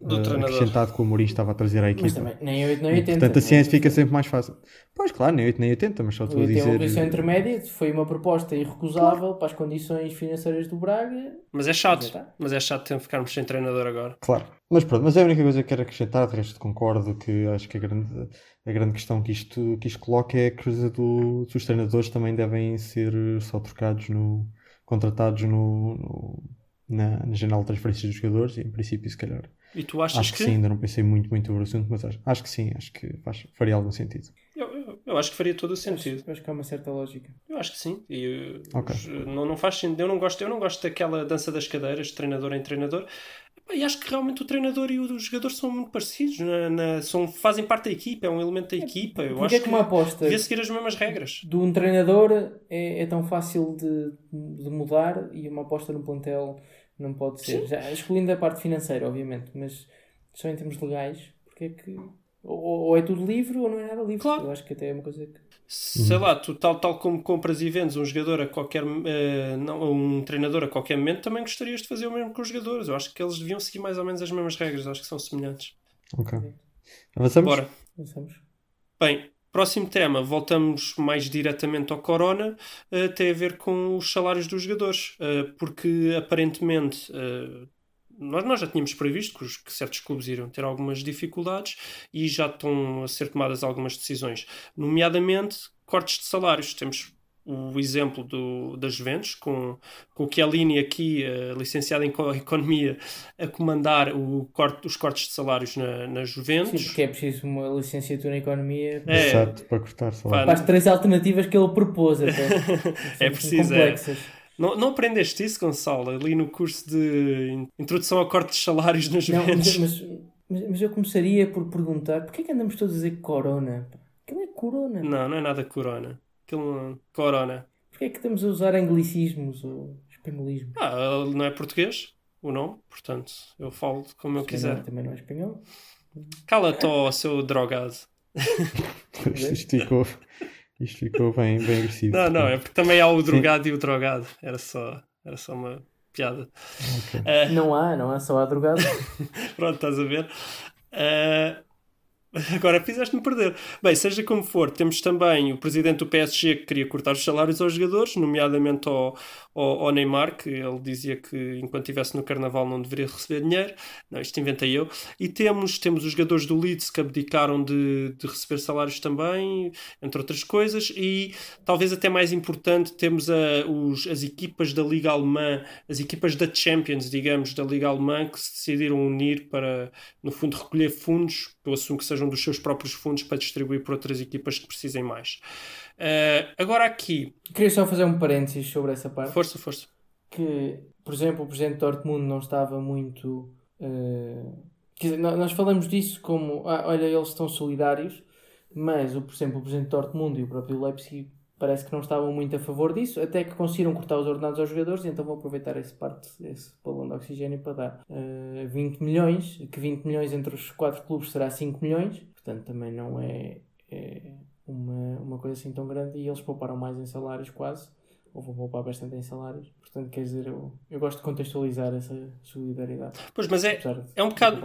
Do eh, treinador. acrescentado que o Amorim estava a trazer à equipa. Mas também, nem 8 nem E, 80. portanto, a não é? ciência fica sempre mais fácil. Pois, claro, nem 8 nem 80, mas só estou a Tem uma dizer. posição intermédia, foi uma proposta irrecusável para as condições financeiras do Braga. Mas é chato. Tá. Mas é chato ter- ficarmos sem treinador agora. Claro. Mas pronto, mas é a única coisa que quero acrescentar, de resto concordo que acho que a grande, a grande questão que isto, que isto coloca é a coisa do, dos treinadores também devem ser só trocados no. contratados no. no- na, na janela de transferências dos jogadores e em princípio se calhar. E tu achas Acho que, sim, ainda não pensei muito, muito sobre o assunto, mas acho, acho que sim, acho que faz, faria algum sentido. Eu, eu- eu acho que faria todo o sentido. Acho que há uma certa lógica. Eu acho que sim. E, uh, Ok. os- não, não faz sentido. Eu não gosto, eu não gosto daquela dança das cadeiras, de treinador em treinador. E acho que realmente o treinador e o jogador são muito parecidos. Na, na- são, fazem parte da equipa, é um elemento da equipa. Eu Porque acho é que uma aposta devia seguir as mesmas regras. de um treinador é, é tão fácil de, de mudar e uma aposta no plantel não pode ser. Já, excluindo a parte financeira, obviamente, mas só em termos legais, porque é que. Ou, ou é tudo livre ou não é nada livre. Claro. Eu acho que até é uma coisa que. Sei lá, tu tal, tal como compras e vendes um jogador a qualquer eh, não, um treinador a qualquer momento, também gostarias de fazer o mesmo com os jogadores. Eu acho que eles deviam seguir mais ou menos as mesmas regras, eu acho que são semelhantes. Ok. Avançamos? Bora. Pensamos. Bem, próximo tema, voltamos mais diretamente ao Corona, eh, tem a ver com os salários dos jogadores, eh, porque aparentemente eh, nós, já tínhamos previsto que, que certos clubes iriam ter algumas dificuldades e já estão a ser tomadas algumas decisões, nomeadamente cortes de salários. Temos o exemplo do, das Juventus, com, com o Chiellini aqui, uh, licenciado em Economia, a comandar o corte, os cortes de salários na, na Juventus. Sim, porque é preciso uma licenciatura em Economia É. Exato, para cortar salário. para as três alternativas que ele propôs até. É São preciso, é. Não, não aprendeste isso, Gonçalo, ali no curso de Introdução a Corte de Salários nas Não, mas, Juventus? mas, mas, mas eu começaria por perguntar porquê é que andamos todos a dizer Corona? Aquilo é Corona. Não, não é nada corona. Aquilo não... Corona. Porquê é que estamos a usar anglicismos ou espanholismos? Ah, não é português o nome, portanto, eu falo como eu quiser. Também não é espanhol. Cala-te, ó, seu drogado. Isto ficou, isto ficou bem, bem agressivo. Não, não, é porque também há o drogado e o drogado. Era só, era só uma piada. Ah, Não há, não há, só há drogado. Pronto, estás a ver? Ah, agora fizeste-me perder. Bem, seja como for, temos também o presidente do PSG que queria cortar os salários aos jogadores, nomeadamente ao, ao, ao Neymar, que ele dizia que enquanto estivesse no Carnaval não deveria receber dinheiro. Não, isto inventei eu. E temos, temos os jogadores do Leeds que abdicaram de, de receber salários também, entre outras coisas. E talvez até mais importante, temos a, os, as equipas da Liga Alemã, as equipas da Champions, digamos, da Liga Alemã, que se decidiram unir para, no fundo, recolher fundos, eu assumo que sejam dos seus próprios fundos, para distribuir por outras equipas que precisem mais. Ah, agora aqui, Queria só fazer um parênteses sobre essa parte. força, força. que, por exemplo, o presidente de Dortmund não estava muito. eh, quer dizer, nó- nós falamos disso como, ah, olha, eles estão solidários, mas, por exemplo, o presidente de Dortmund e o próprio Leipzig parece que não estavam muito a favor disso, até que conseguiram cortar os ordenados aos jogadores, então vão aproveitar esse parte, esse balão de oxigênio para dar eh, 20 milhões, que 20 milhões entre os quatro clubes será 5 milhões, portanto também não é, é uma, uma coisa assim tão grande, e eles pouparam mais em salários quase ou vou poupar bastante em salários. Portanto, quer dizer, eu, eu gosto de contextualizar essa solidariedade. Pois, mas é, é um bocado-.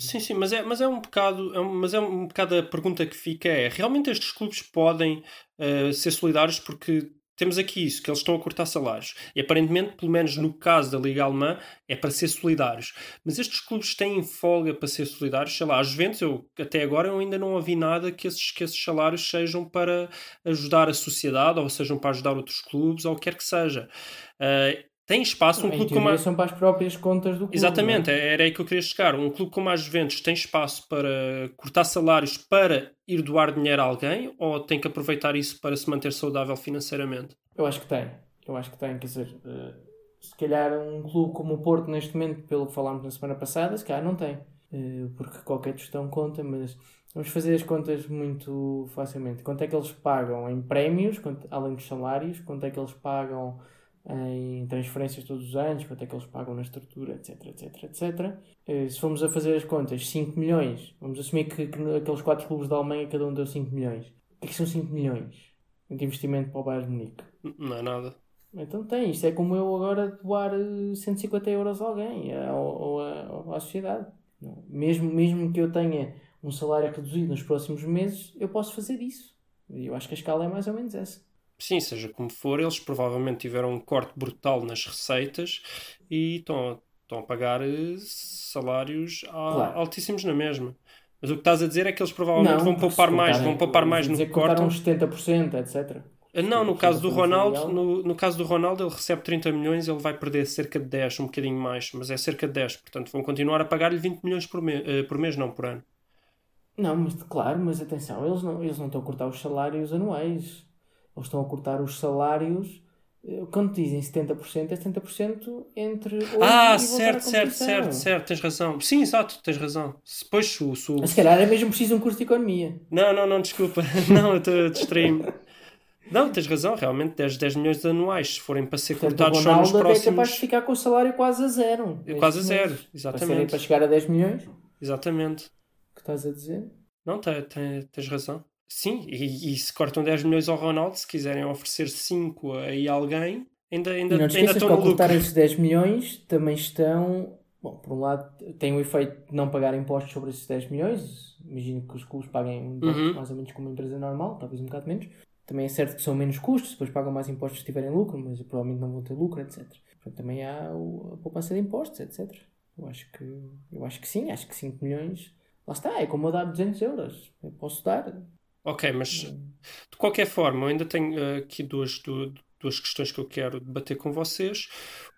Sim, sim, mas é, mas é um bocado, é um, mas é um bocado a pergunta que fica é, realmente estes clubes podem eh, ser solidários porque temos aqui isso, que eles estão a cortar salários. E aparentemente, pelo menos no caso da Liga Alemã, é para ser solidários. Mas estes clubes têm folga para ser solidários? Sei lá, às vezes eu, até agora, eu ainda não ouvi nada que esses, que esses salários sejam para ajudar a sociedade, ou sejam para ajudar outros clubes, ou o que quer que seja. Eh, tem espaço um clube como a... são para as próprias contas do clube. Exatamente, não é? era aí que eu queria chegar. Um clube como a Juventus tem espaço para cortar salários para ir doar dinheiro a alguém ou tem que aproveitar isso para se manter saudável financeiramente? Eu acho que tem. Eu acho que tem, quer dizer, eh, se calhar um clube como o Porto, neste momento, pelo que falámos na semana passada, se calhar não tem. Eh, Porque qualquer gestão conta, mas vamos fazer as contas muito facilmente. Quanto é que eles pagam em prémios, quanto- além dos salários? Quanto é que eles pagam em transferências todos os anos? Quanto é que eles pagam na estrutura, etc, etc, etc. Eh, Se formos a fazer as contas, 5 milhões, vamos assumir que, que aqueles 4 clubes da Alemanha cada um deu 5 milhões. O que é que são 5 milhões de investimento para o Bayern de Munique? Não é nada. Então tem, isto é como eu agora doar eh, 150 euros a alguém eh, ou, ou à sociedade. Mesmo, mesmo que eu tenha um salário reduzido nos próximos meses, eu posso fazer isso. E eu acho que a escala é mais ou menos essa. Sim, seja como for, eles provavelmente tiveram um corte brutal nas receitas e estão, estão a pagar eh, salários a- Claro. altíssimos na mesma. Mas o que estás a dizer é que eles provavelmente vão porque poupar mais, vão poupar mais no que cortam. uns 70%, etc. Ah, Não, no caso do Ronaldo, no, no caso do Ronaldo, ele recebe 30 milhões, ele vai perder cerca de 10, um bocadinho mais, mas é cerca de 10, portanto vão continuar a pagar-lhe 20 milhões por, me- eh, por mês, não por ano. Não, mas claro, mas atenção, eles não, eles não estão a cortar os salários anuais. Eles estão a cortar os salários. eh, Quando dizem 70%, é 70% entre ah, certo, certo, certo, certo, tens razão. Sim, exato, tens razão. Se- Pois, se o- se o- Mas se calhar é mesmo preciso um curso de economia. Não, não, não, desculpa. Não, eu distrair-me. Não, tens razão, realmente 10, 10 milhões anos, se forem para ser Portanto, o cortados só nos até é capaz de próximos. ficar com o salário quase a zero. É quase a zero. Para, exatamente. serem- para chegar a 10 milhões, Exatamente. que estás a dizer? Não, te- te- tens razão. Sim, e, e se cortam 10 milhões ao Ronaldo, se quiserem oferecer 5 aí a alguém, ainda, ainda, e não ainda esqueças que estão ao cortar esses 10 milhões também estão. Bom, por um lado, tem o efeito de não pagar impostos sobre esses 10 milhões. Imagino que os clubes paguem um Uhum. mais ou menos como uma empresa normal, talvez um bocado menos. Também é certo que são menos custos, depois pagam mais impostos se tiverem lucro, mas provavelmente não vão ter lucro, etc. Portanto, também há o- a poupança de impostos, etc. Eu acho que, eu acho que sim, acho que 5 milhões. Lá está, é como eu dar 200 euros. Eu posso dar. Ok, mas De qualquer forma, eu ainda tenho eh, aqui duas, du- duas questões que eu quero debater com vocês.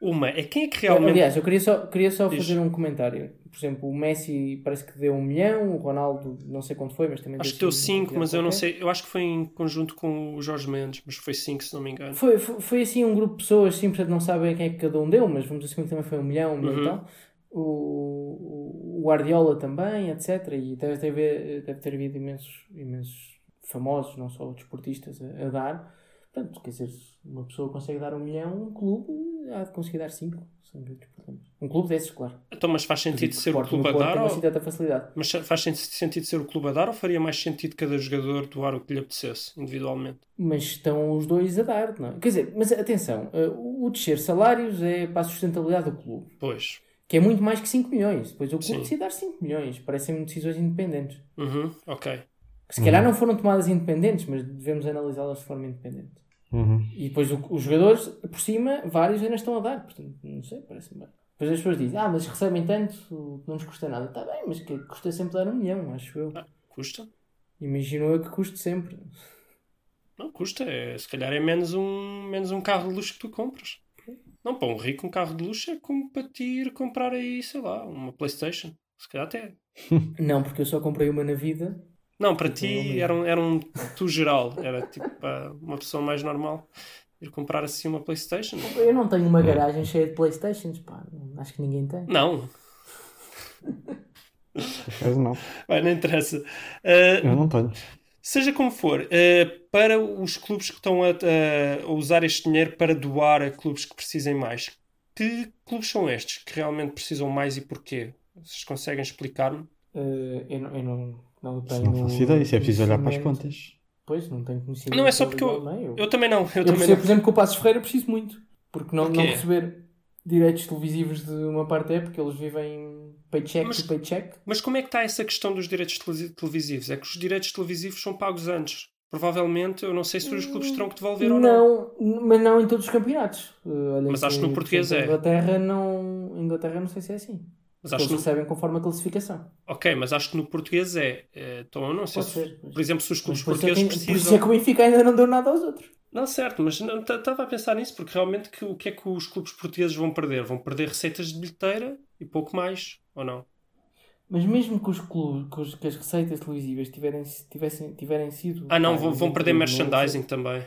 Uma é quem é que realmente. Aliás, eu queria só, queria só Diz. fazer um comentário. Por exemplo, o Messi parece que deu um milhão, o Ronaldo não sei quanto foi, mas também Acho que deu 5, mas eu não sei. Eu acho que foi em conjunto com o Jorge Mendes, mas foi 5, se não me engano. Foi, foi, foi assim um grupo de pessoas, sim, portanto não sabem quem é que cada um deu, mas vamos assumir que também foi um milhão, um milhão Uhum. e tal. O, o Guardiola também, etc. E deve ter, deve ter havido imensos, imensos famosos, não só desportistas, a, a dar. Portanto, quer dizer, uma pessoa consegue dar um milhão, um clube há de conseguir dar cinco, sem grandes problemas. Um clube desses, claro. Então, mas faz sentido ser o clube a dar? Ou... Mas faz sen- sentido ser o clube a dar ou faria mais sentido cada jogador doar o que lhe apetecesse, individualmente? Mas estão os dois a dar, não é? Quer dizer, mas atenção, eh, o descer salários é para a sustentabilidade do clube. Pois. Que é muito mais que 5 milhões. Depois o clube decide dar 5 milhões. Parecem decisões independentes. Uhum, ok. Que se calhar não foram tomadas independentes, mas devemos analisá-las de forma independente. Uhum. E depois o- os jogadores, por cima, vários ainda estão a dar. Portanto, não sei, parece-me bem. Depois as pessoas dizem, ah, mas recebem tanto, não nos custa nada. Está bem, mas que custa sempre dar um milhão, acho eu. Ah, custa? Imagino eu que custe sempre. Não, custa. É, se calhar é menos um, menos um carro de luxo que tu compras. Não, para um rico, um carro de luxo é como para ti ir comprar aí, sei lá, uma Playstation. Se calhar até. Não, porque eu só comprei uma na vida. Não, para ti era um, era um tu geral. Era tipo para uma pessoa mais normal ir comprar assim uma Playstation. Eu não tenho uma garagem cheia de Playstations, pá. Acho que ninguém tem. Não, acaso não. vai, não interessa. Ah, Eu não tenho. Seja como for, eh, para os clubes que estão a, a- usar este dinheiro para doar a clubes que precisem mais, que clubes são estes que realmente precisam mais e porquê? Vocês conseguem explicar-me? Eh, eu não, eu não, não tenho. Não faço ideia. Isso é preciso olhar para as contas. Pois, não tenho conhecimento. Não é só porque eu- não eu, Eu também não, eu, eu também percebo, não. por exemplo, que o Passos Ferreira preciso muito. Porque não, não Porquê? receber direitos televisivos de uma parte é porque eles vivem paycheck Mas- to paycheck. Mas como é que está essa questão dos direitos televisivos? É que os direitos televisivos são pagos antes. Provavelmente, eu não sei se os clubes terão que devolver ou não. Não, mas não em todos os campeonatos. Eh, olha Mas acho que no por português é. Inglaterra não, Inglaterra não sei se é assim. Mas Eles acho que no... recebem conforme a classificação. Ok, mas acho que no português é. Eh, Então eu não sei Pode se, ser, mas- por exemplo, se os clubes é portugueses que, por isso precisam. é que o Benfica ainda não deu nada aos outros. Não, certo, mas estava a pensar nisso porque realmente que, o que é que os clubes portugueses vão perder? Vão perder receitas de bilheteira e pouco mais, ou não? Mas mesmo que os clubes, que, as receitas televisivas tiverem, tivessem, tiverem sido. Ah, não, vão, vão perder merchandising também.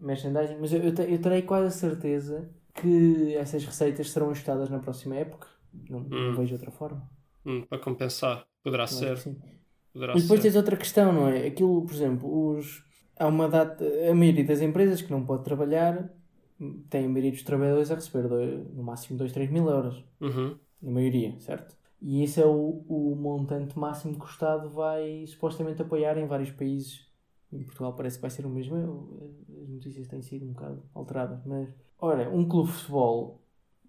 merchandising, mas eu, eu, eu terei quase a certeza que essas receitas serão ajustadas na próxima época. Não, não Hum. vejo outra forma. Hum, para compensar. Poderá Eu acho ser. que sim. Poderá Mas depois ser. tens outra questão, não é? Aquilo, por exemplo, os, há uma data, a maioria das empresas que não pode trabalhar tem a maioria dos trabalhadores a receber dois- no máximo 2, 3 mil euros. Uhum. Na maioria, certo? E esse é o, o montante máximo que o Estado vai supostamente apoiar em vários países. Em Portugal parece que vai ser o mesmo. As notícias têm sido um bocado alteradas. Mas, ora, um clube de futebol,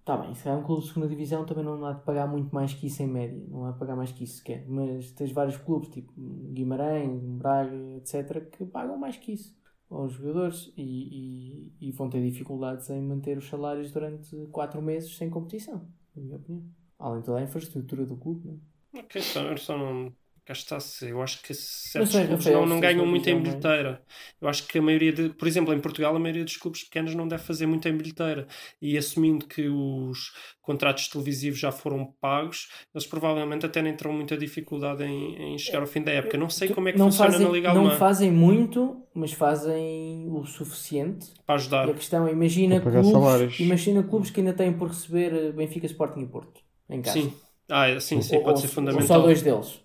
está bem, se é um clube de segunda divisão também não há de pagar muito mais que isso em média. Não há de pagar mais que isso sequer. Mas tens vários clubes, tipo Guimarães, Braga, etc., que pagam mais que isso aos jogadores e, e, e vão ter dificuldades em manter os salários durante 4 meses sem competição, na minha opinião. Além de toda a infraestrutura do clube, não é? Eu só não. Cá está-se. Eu acho que certos sei, clubes não, não ganham muito em bilheteira. Eu acho que a maioria de. Por exemplo, em Portugal, a maioria dos clubes pequenos não deve fazer muito em bilheteira. E assumindo que os contratos televisivos já foram pagos, eles provavelmente até nem terão muita dificuldade em, em chegar ao fim da época. Não sei como é que não funciona fazem, na Liga Não Alemã fazem muito, mas fazem o suficiente. para E ajudar. a questão é, imagina Para pagar clubes, salários. imagina clubes que ainda têm por receber eh, Benfica, Sporting e Porto, em casa. Sim. Ah, é, sim, sim, Ou- pode ou- ser ou fundamental. só dois deles.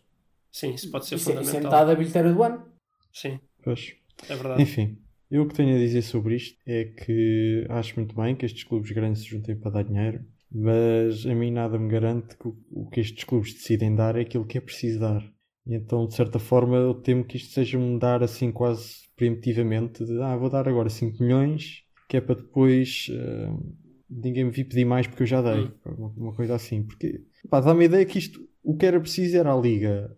Sim, isso pode ser Isso, é- isso é fundamental. metade da bilheteira do ano. Sim, Pois. é verdade. Enfim, eu o que tenho a dizer sobre isto é que acho muito bem que estes clubes grandes se juntem para dar dinheiro, mas a mim nada me garante que o, que estes clubes decidem dar é aquilo que é preciso dar. E então, de certa forma, eu temo que isto seja um dar assim quase preemptivamente de ah, vou dar agora 5 milhões, que é para depois eh, ninguém me vir pedir mais porque eu já dei. Hum. Uma, uma coisa assim. Porque pá, dá-me a ideia que isto o que era preciso era a liga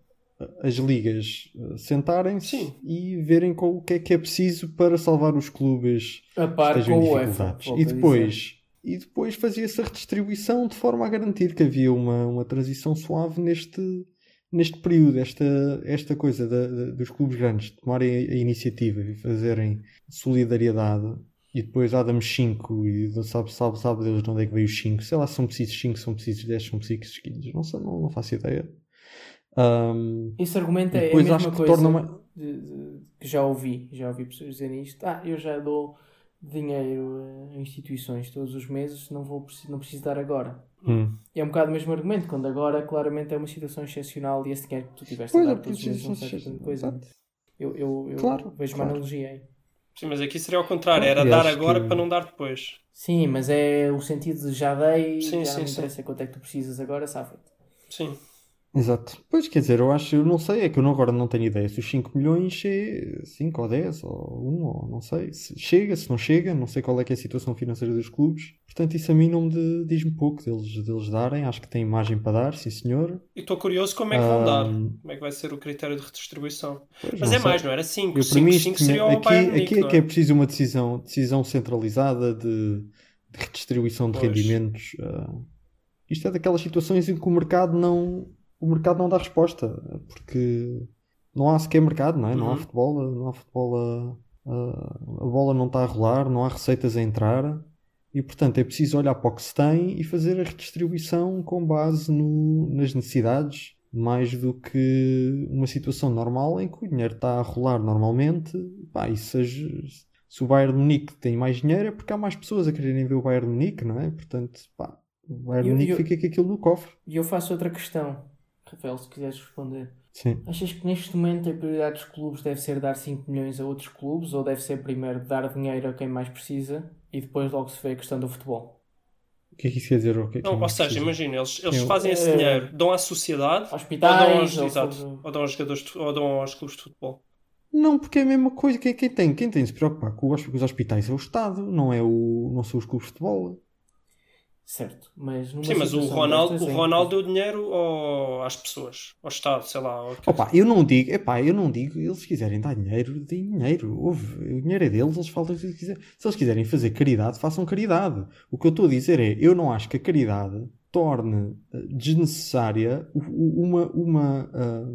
as ligas eh, sentarem-se e verem qual- o que é que é preciso para salvar os clubes A que par estejam com em o dificuldades. volto E a dizer. depois, e depois fazia-se a redistribuição de forma a garantir que havia uma, uma transição suave neste, neste período, esta, esta coisa da- da- dos clubes grandes tomarem a, a iniciativa e fazerem solidariedade e depois há damos 5 e sabe, sabe, sabe Deus de onde é que veio os 5. Sei lá, são precisos 5, são precisos 10, são precisos 15. Não, sei, não, não faço ideia. Ahm, Esse argumento é a mesma acho que coisa torna uma- de- de- que já ouvi. Já ouvi pessoas dizerem isto. Ah, eu já dou dinheiro a instituições todos os meses, não, vou, não preciso dar agora. hum. É um bocado o mesmo argumento, quando agora claramente é uma situação excepcional e esse dinheiro que tu tiveste Pois a é, dar todos os meses não isso- serve para coisa. Eu, eu, eu Claro, vejo claro. uma analogia aí. Sim, mas aqui seria ao contrário, era dar agora que- para não dar depois. Sim, mas é o sentido de já dei, Sim, já sim, não me sim. interessa quanto é que tu precisas agora, safa Sim. Exato. Pois quer dizer, eu acho, eu não sei, é que eu não, agora não tenho ideia se os 5 milhões é 5 ou 10 ou 1 ou não sei. Se chega, se não chega, não sei qual é que é a situação financeira dos clubes. Portanto, isso a mim não me diz-me pouco deles, deles darem. Acho que tem imagem para dar, sim senhor. E estou curioso como é que vão Ah, dar. Como é que vai ser o critério de redistribuição. Mas é sei. mais, não era 5. Eu, para mim, 5 isto tinha- seria o aqui, Bayern aqui é que é é? preciso uma decisão, decisão centralizada de, de redistribuição de Pois. rendimentos. ah. isto é daquelas situações em que o mercado não, o mercado não dá resposta, porque não há sequer mercado, não é? Não há Uhum. futebol, não há futebol a, a, a bola não está a rolar, não há receitas a entrar. E portanto é preciso olhar para o que se tem e fazer a redistribuição com base no- nas necessidades, mais do que uma situação normal em que o dinheiro está a rolar normalmente. Pá, e seja, se o Bayern de Munique tem mais dinheiro é porque há mais pessoas a quererem ver o Bayern de Munique, não é? Portanto, pá, o Bayern de Munique eu- fica com aquilo no cofre. E eu faço outra questão, Rafael, se quiseres responder. Sim. Achas que neste momento a prioridade dos clubes deve ser dar 5 milhões a outros clubes ou deve ser primeiro dar dinheiro a quem mais precisa e depois logo se vê a questão do futebol? O que é que isso quer dizer? O que é que Não, ou mais seja, imagina, eles, eles Eu- fazem esse Eh, dinheiro, dão à sociedade Hospitais, ou dão aos, ou exato, ou dão aos jogadores ou dão aos clubes de futebol. Não, porque é a mesma coisa. Quem, quem tem, quem tem de se preocupar com os, com os hospitais é o Estado, não, é o, não são os clubes de futebol. Certo, mas Sim, mas o Ronaldo, destas o Ronaldo deu dinheiro ao- às pessoas, ao Estado, sei lá. Opa, eu não digo, epá, eu não digo, eles quiserem dar dinheiro, deem dinheiro. O dinheiro é deles, eles falam o que quiserem. Se eles quiserem fazer caridade, façam caridade. O que eu estou a dizer é, eu não acho que a caridade torne eh, desnecessária uma, uma, ah,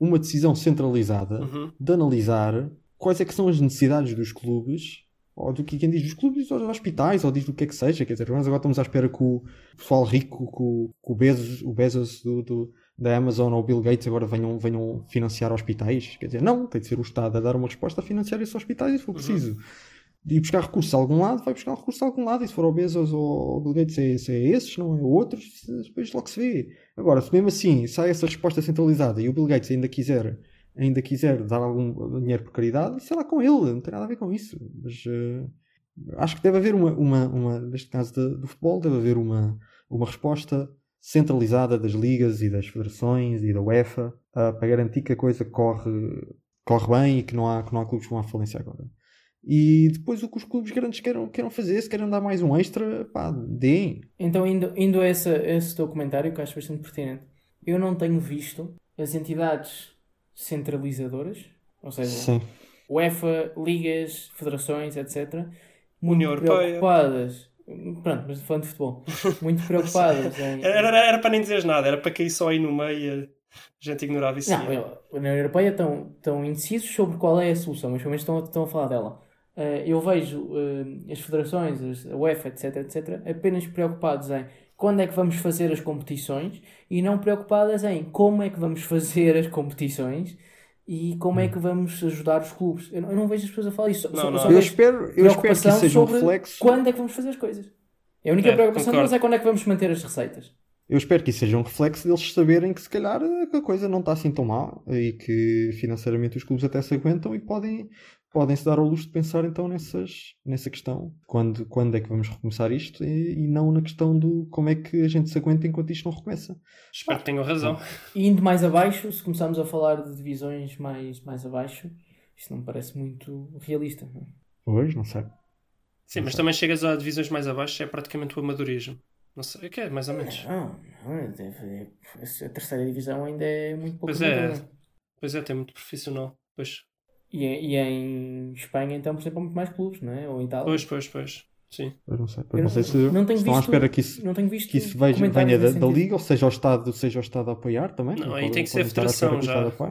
uma decisão centralizada Uhum. de analisar quais é que são as necessidades dos clubes, ou do que quem diz dos clubes, ou dos hospitais, ou diz do que é que seja. Quer dizer, nós agora estamos à espera que o pessoal rico, que o, que o Bezos, o Bezos do, do- da Amazon ou o Bill Gates agora venham, venham financiar hospitais. Quer dizer, não, tem de ser o Estado a dar uma resposta a financiar esses hospitais, se for preciso. E buscar recursos a algum lado, vai buscar recursos a algum lado. E se for ao Bezos ou ao Bill Gates, é, se é esses, não é outros, depois logo se vê. Agora, se mesmo assim sai essa resposta centralizada e o Bill Gates ainda quiser ainda quiser dar algum dinheiro por caridade, sei lá com ele, não tem nada a ver com isso. Mas eh, acho que deve haver uma, uma, uma neste caso de- do futebol, deve haver uma, uma resposta centralizada das ligas e das federações e da UEFA ah, para garantir que a coisa corre, corre bem e que não há, que não há clubes que vão à falência agora. E depois o que os clubes grandes queiram, queiram fazer, se querem dar mais um extra, pá, deem. Então, indo, indo a esse, esse teu comentário, que acho bastante pertinente, eu não tenho visto as entidades centralizadoras, ou seja, Sim. UEFA, ligas, federações, etc., muito União Europeia. preocupadas. Pronto, mas falando de futebol, muito preocupadas em. Era, era, era para nem dizeres nada, era para cair só aí no meio e a gente ignorava isso. Não, eu- a União Europeia estão, estão indecisos sobre qual é a solução, mas pelo menos estão, estão a falar dela. Eh, eu vejo eh, as federações, a UEFA, etc, etc, apenas preocupados em quando é que vamos fazer as competições e não preocupadas em como é que vamos fazer as competições e como é que vamos ajudar os clubes. Eu não, eu não vejo as pessoas a falar isso. Não, só, não. só Eu espero, eu espero que seja um reflexo. quando é que vamos fazer as coisas. A única É, preocupação deles é quando é que vamos manter as receitas. Eu espero que isso seja um reflexo deles saberem que se calhar a coisa não está assim tão má e que financeiramente os clubes até se aguentam e podem, podem se dar ao luxo de pensar então nessas, nessa questão. Quando, quando é que vamos recomeçar isto e, e não na questão do como é que a gente se aguenta enquanto isto não recomeça. Espero que tenham razão. E indo mais abaixo, se começarmos a falar de divisões mais, mais abaixo, isto não me parece muito realista. não é? Hoje, não sei. Sim, mas também chegas a divisões mais abaixo, é praticamente o amadorismo. Não sei, é que é, mais ou menos. Não, não, é- deve- a terceira divisão ainda é muito pouco Pois é. Pois é, tem muito profissional. Pois, E, e em Espanha, então, por exemplo, há muito mais clubes, não é? Ou em Itália. pois, pois. pois. Sim. Eu não sei. Eu Eu não sei se não tenho estão à visto- espera que isso, Não tenho visto que isso veja, venha da, da. Liga, ou seja o Estado, seja o Estado a apoiar também. Não, aí tem que ser à espera federação já. Apoie.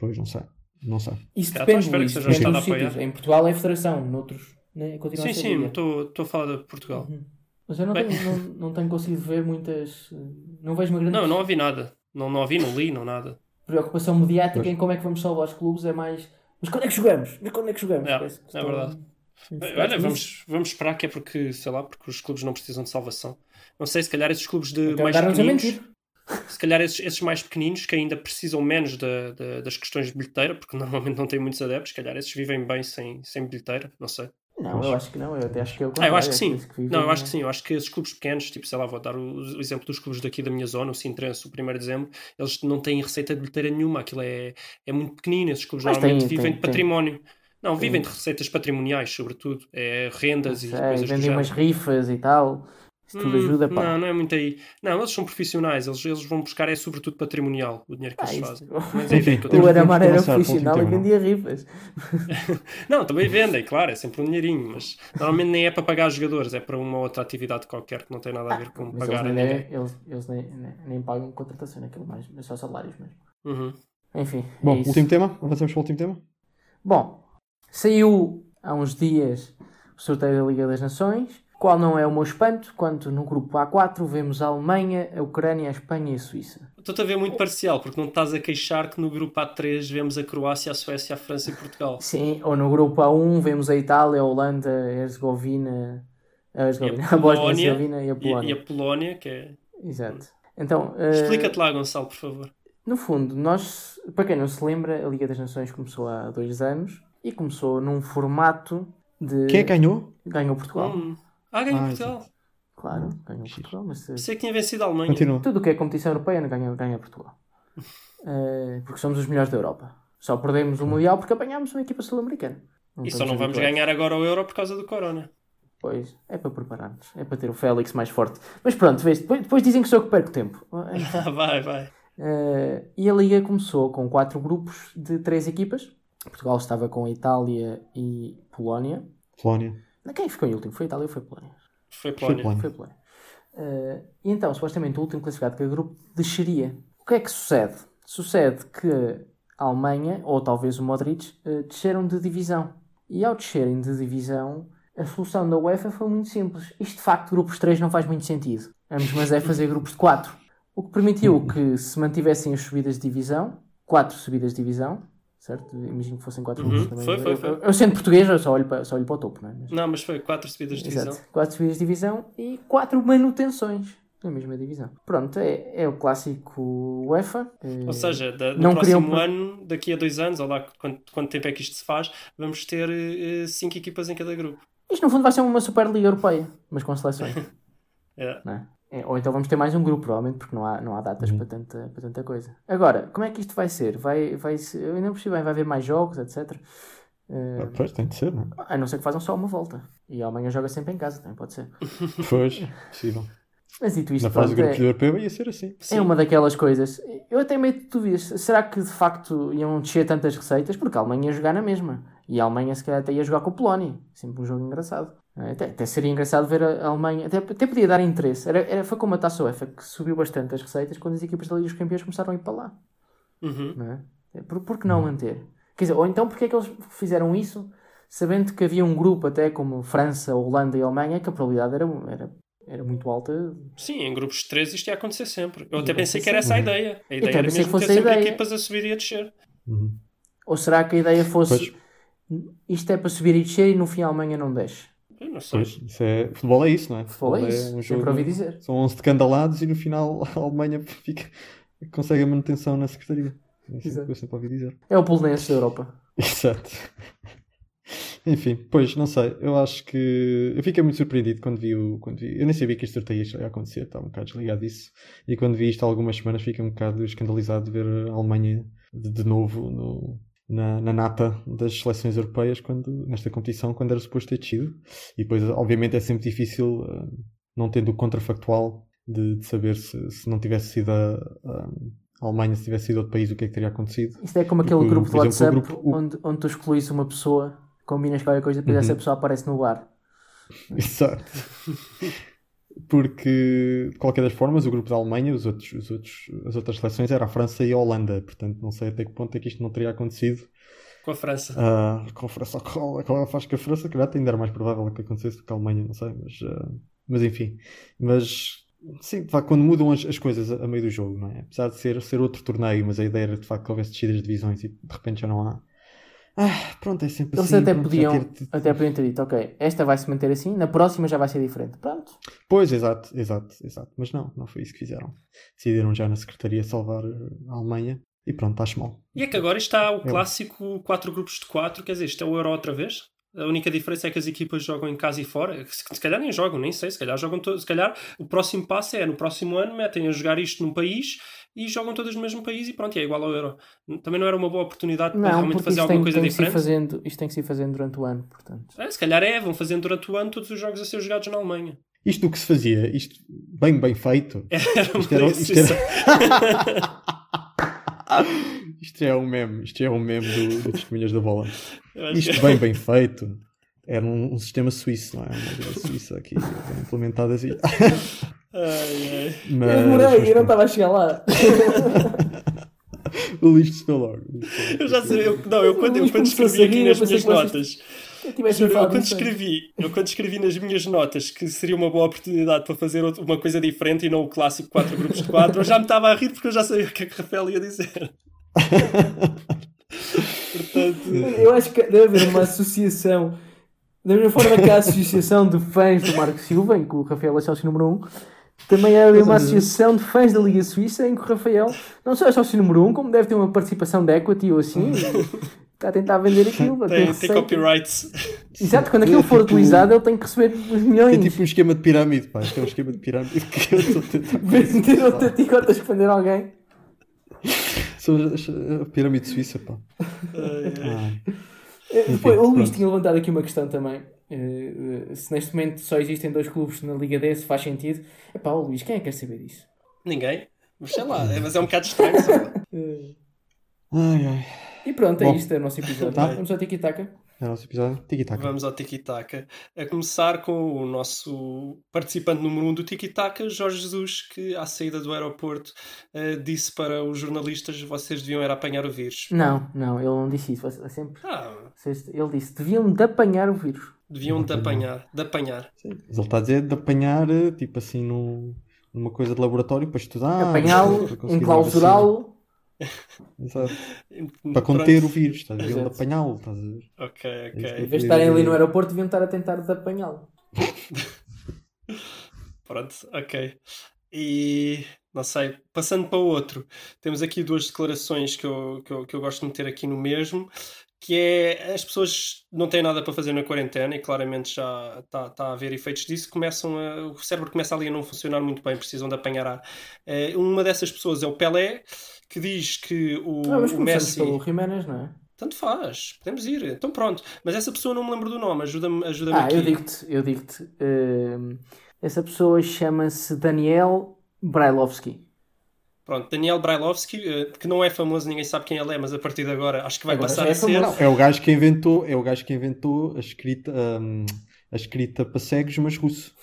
Pois, não sei. Não sei. Isso Cá, depende, à Luís, que seja o depende Estado dos a apoiar. sítios. Em Portugal é federação, noutros né, continua Sim, a ser sim, estou a falar de Portugal. Uhum. Mas eu não Bem- tenho, não, não tenho conseguido ver muitas. Não vejo uma grande Não, não ouvi nada. Não, não ouvi, não li, não nada. preocupação mediática Pois. em como é que vamos salvar os clubes. É mais. Mas quando é que jogamos? Mas quando é que jogamos? É, Parece é verdade. Olha, vamos, vamos esperar que é porque, sei lá, porque os clubes não precisam de salvação. Não sei, se calhar esses clubes de Então mais pequeninos, se calhar esses, esses mais pequeninos que ainda precisam menos da- da- das questões de bilheteira, porque normalmente não têm muitos adeptos, se calhar esses vivem bem sem, sem bilheteira, não sei. Não, eu acho que não. Eu até acho que é o Ah, eu acho que é sim. vivem- Não, eu acho que sim. Eu acho que esses clubes pequenos, tipo, sei lá, vou dar o, o exemplo dos clubes daqui da minha zona, o Sintrense, o 1 de dezembro, eles não têm receita de bilheteira nenhuma. Aquilo é, é muito pequenino. Esses clubes Mas normalmente tem- vivem tem- de tem. património. Não, vivem Tem. de receitas patrimoniais, sobretudo. É rendas e Sei, coisas do vendem umas rifas e tal. Isso tudo Hum, ajuda, pá. Não, não é muito aí. Não, eles são profissionais. Eles, eles vão buscar é sobretudo patrimonial, o dinheiro que Ah, eles fazem. Mas Enfim, enfim, O Aramar era profissional e vendia rifas. Não, também vendem, claro, é sempre um dinheirinho, mas normalmente nem é para pagar os jogadores, é para uma outra atividade qualquer que não tem nada a ver com Mas pagar eles, nem, ninguém. eles, eles nem, nem, nem pagam contratação naquilo mais, é só salários mesmo. Uhum. Enfim, Bom, é último tema? Avançamos para o último tema? Bom, saiu há uns dias o sorteio da Liga das Nações, qual não é o meu espanto, quando no grupo A4 vemos a Alemanha, a Ucrânia, a Espanha e a Suíça. Estou-te a ver muito parcial, porque não te estás a queixar que no grupo A3 vemos a Croácia, a Suécia, a França e Portugal. Sim, ou no grupo A1 vemos a Itália, a Holanda, a Herzegovina, a, Herzegovina, E a, a Bósnia-Herzegovina e a E, Polónia. e a Polónia, que é. Exato. Então, eh, Explica-te lá, Gonçalo, por favor. No fundo, nós, para quem não se lembra, a Liga das Nações começou há dois anos e começou num formato de. Quem é que ganhou? Ganhou Portugal. Hum. Ah, ganhou Ah, Portugal. Claro, ganhou Portugal, mas eh, Pensei que tinha vencido a Alemanha. Continua. tudo o que é competição europeia ganha, ganha Portugal. Eh, porque somos os melhores da Europa. Só perdemos o Mundial porque apanhámos uma equipa sul-americana. E só não vamos ganhar agora o Euro por causa do Corona. Pois, é para preparar-nos. É para ter o Félix mais forte. Mas pronto, vês, depois, depois dizem que sou eu que perco tempo. Ah, vai, vai. Eh, e a Liga começou com quatro grupos de três equipas. Portugal estava com a Itália e Polónia. Polónia. Quem ficou em último? Foi a Itália ou foi a Polónia? Foi Foi Polónia. Polónia. Foi a Polónia. Eh, e então, supostamente, o último classificado de cada grupo desceria. O que é que sucede? Sucede que a Alemanha, ou talvez o Modric, eh, desceram de divisão. E ao descerem de divisão, a solução da UEFA foi muito simples. Isto, de facto, grupos 3 não faz muito sentido. Vamos, mas é fazer grupos de 4. O que permitiu que se mantivessem as subidas de divisão, 4 subidas de divisão, certo? Imagino que fossem 4 Uhum, grupos também. foi, foi, Eu- foi. Eu, eu sendo português, eu só olho para, só olho para o topo, não é? Mas- Não, mas foi quatro subidas de divisão. Exato. 4 subidas de divisão e 4 manutenções na mesma divisão. Pronto, é, é o clássico UEFA. Eh, Ou seja, da- no Não próximo ano, daqui a dois anos, ou lá quanto, quanto tempo é que isto se faz, vamos ter eh, cinco equipas em cada grupo. Isto no fundo vai ser uma Superliga Europeia, mas com seleções. É. não é? É, ou então vamos ter mais um grupo, provavelmente, porque não há, não há datas para, tanta, para tanta coisa. Agora, como é que isto vai ser? Vai, vai ser, eu ainda não percebi bem, vai haver mais jogos, etc. Eh, Ah, Pois, tem de ser, não é? a não ser que façam só uma volta. E a Alemanha joga sempre em casa, também pode ser. Pois, possível. Mas dito isto, Na fase do pronto, grupo é- europeu ia ser assim. É uma daquelas coisas. Eu até meio de dúvidas. Será que de facto iam descer tantas receitas? Porque a Alemanha ia jogar na mesma. E a Alemanha se calhar até ia jogar com a Polónia. Sempre um jogo engraçado. Até, até seria engraçado ver a Alemanha. Até, até podia dar interesse. Era, era- foi como a Taça UEFA que subiu bastante as receitas quando as equipas da Liga dos Campeões começaram a ir para lá. Uhum. Não é? É, Por, por que não manter? Quer dizer, ou então porque é que eles fizeram isso sabendo que havia um grupo até como França, Holanda e Alemanha que a probabilidade era, era, era muito alta Sim, em grupos de três isto ia acontecer sempre. Eu Ia até pensei que era essa a ideia. A ideia era mesmo que ter fosse a sempre ideia. equipas a subir e a descer. Uhum. Ou será que a ideia fosse Pois, isto é para subir e descer e no fim a Alemanha não desce? Eu não sei. pois, isso é... Futebol é isso, não é? Futebol é isso, um sempre jogo... ouvi dizer. São 11 de cada lado e no final a Alemanha fica... consegue a manutenção na Secretaria. É isso sempre ouvi dizer. É o Polonense da Europa. Exato. Enfim, pois, não sei. Eu acho que. Eu fiquei muito surpreendido quando vi o. Quando vi... Eu nem sabia que este sorteio ia acontecer, estava um bocado desligado disso. E quando vi isto há algumas semanas, fiquei um bocado escandalizado de ver a Alemanha de, de novo no- na, na nata das seleções europeias quando, nesta competição, quando era suposto ter descido. E depois, obviamente, é sempre difícil, eh, não tendo o contrafactual, de, de saber se, se não tivesse sido a, a- Alemanha, se tivesse sido outro país, o que é que teria acontecido. Isto é como aquele Porque, grupo de WhatsApp grupo- o- onde, onde tu excluís uma pessoa, combinas qualquer coisa, depois Uhum. essa pessoa aparece no bar. Exato. Porque, de qualquer das formas, o grupo da Alemanha, os outros, os outros, as outras seleções era a França e a Holanda. Portanto, não sei até que ponto é que isto não teria acontecido. Com a França. Ah, com a França, com, com, faz que a França, calhar, ainda era mais provável que acontecesse do que a Alemanha, não sei. Mas, ah, mas enfim. Mas, sim, de facto, quando mudam as, as coisas a, a meio do jogo, não é? Apesar de ser, ser outro torneio, mas a ideia era de facto que houvesse descidas de divisões e de repente já não há. Ah, pronto, é sempre Eles assim. até podiam, ter- até podiam ter dito, ok, esta vai se manter assim, na próxima já vai ser diferente. Pronto. Pois, exato, exato, exato. Mas não, não foi isso que fizeram. Decidiram já na Secretaria salvar eh, a Alemanha e pronto, acho mal. E é que agora está o Eu- clássico 4 grupos de 4, quer dizer, isto é o Euro outra vez. A única diferença é que as equipas jogam em casa e fora. Se, se calhar nem jogam, nem sei. Se calhar jogam todos. Se calhar o próximo passo é no próximo ano metem a jogar isto num país e jogam todas no mesmo país e pronto, é igual ao Euro. Também não era uma boa oportunidade para Não, realmente fazer alguma tem, coisa tem diferente. fazendo, isto tem que se ir fazendo durante o ano, portanto. É, se calhar é, vão fazendo durante o ano todos os jogos a ser jogados na Alemanha. Isto do que se fazia, isto bem, bem feito. Era Isto era, isto era- Isto é um meme, isto é um meme do, do Testemunhas da Bola. Isto bem, bem feito. Era um, um sistema suíço, não é? Uma suíça aqui, implementada assim. Ai, ai. Mas, eu demorei, eu não estava a chegar lá. O lixo se logo. Eu já sei, eu, não, eu quando, eu quando escrevi aqui nas minhas notas, Juro, eu quando escrevi, eu quando escrevi nas minhas notas que seria uma boa oportunidade para fazer uma coisa diferente e não o clássico 4 grupos de 4, eu já me estava a rir porque eu já sabia o que é que o Rafael ia dizer. Portanto, Eu acho que deve haver uma associação. Da mesma forma que a associação de fãs do Marco Silva, em que o Rafael é sócio número 1, também há uma associação de fãs da Liga Suíça, em que o Rafael não só é sócio número 1, como deve ter uma participação de equity ou assim, e está a tentar vender aquilo. tem, tem copyrights. Exato, quando aquilo for utilizado, ele tem que receber os milhões. É tipo um esquema de pirâmide, pá. Isto é um esquema de pirâmide que eu estou a tentar. Vender outra ticota a esconder alguém. A pirâmide suíça, pá. Ai. Eh, Depois, o Luís tinha levantado aqui uma questão também. Eh, se neste momento só existem dois clubes na Liga D, se faz sentido. Epá, o Luís, quem é que quer saber disso? Ninguém. Mas sei lá, é, mas é um bocado estranho. Eh, Ai, ai. E pronto, é Bom. isto, é o nosso episódio. Tá. Vamos ao tiki-taka. É o nosso episódio. Tiki-taka. Vamos ao Tiki-Taka. A começar com o nosso participante número 1 um do Tiki-Taka, Jorge Jesus, que à saída do aeroporto eh, disse para os jornalistas vocês deviam era apanhar o vírus. Não, não, ele não disse isso. Você- sempre, Ah, ele disse: deviam de apanhar o vírus. Deviam de apanhar. De apanhar. Sim. Mas ele está a dizer de apanhar, eh, tipo assim, num, numa coisa de laboratório para estudar. Apanhá-lo, enclausurá-lo. Exato. Para conter o vírus, estás a ver? Ele Exato. apanhá-lo, estás a ver? Ok, É ok. Em vez de estarem ali no aeroporto, deviam estar a tentar de apanhá-lo. Pronto, ok. E não sei, passando para o outro, temos aqui duas declarações que eu, que eu, que eu gosto de meter aqui no mesmo, que é as pessoas não têm nada para fazer na quarentena e claramente já está tá a haver efeitos disso, começam a, o cérebro começa ali a não funcionar muito bem, precisam de apanhar ar. Eh, uma dessas pessoas é o Pelé, que diz que o, Ah, mas o Messi. pelo Jiménez, não é? Tanto faz, podemos ir. Então pronto. Mas essa pessoa não me lembro do nome, ajuda-me ajuda Ah, aqui. eu digo-te, eu digo-te. hum, essa pessoa chama-se Daniel Brailovski. Pronto, Daniel Brailovski, eh, que não é famoso, ninguém sabe quem ele é, mas a partir de agora acho que vai Agora passar é a ser. famoso. É o gajo que inventou, é o gajo que inventou a escrita, hum, a escrita para cegos, mas russo.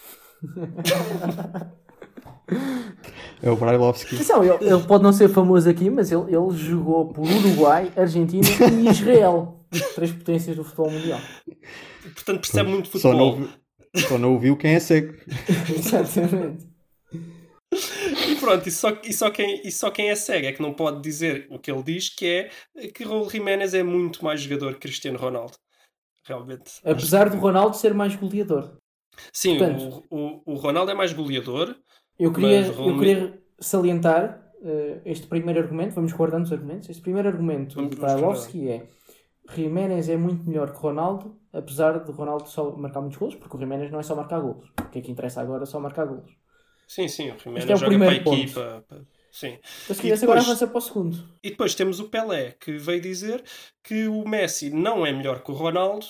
é o Brailovski. Atenção, ele, ele pode não ser famoso aqui, mas ele, ele jogou por Uruguai, Argentina e Israel. Três potências do futebol mundial. Portanto, percebe muito Só não, futebol. só não ouviu quem é cego. Exatamente. Pronto, e só, e, só quem, e só quem é cego é que não pode dizer o que ele diz, que é que Raul Jiménez é muito mais jogador que Cristiano Ronaldo. Realmente. Apesar do Ronaldo ser mais goleador. Sim, Portanto- o, o, o Ronaldo é mais goleador. Eu queria, Mas, eu queria salientar eh, este primeiro argumento, vamos guardando os argumentos. Este primeiro argumento Vamos- de vamos Brailovski é Jiménez é muito melhor que Ronaldo, apesar de Ronaldo só marcar muitos golos, porque o Jiménez não é só marcar golos. O que é que interessa agora é só marcar golos. Sim, sim, o Este é o joga primeiro para a ponto. equipa. pa- Sim. Então, se E quisesse agora avança para o segundo. E depois temos o Pelé, que veio dizer que o Messi não é melhor que o Ronaldo,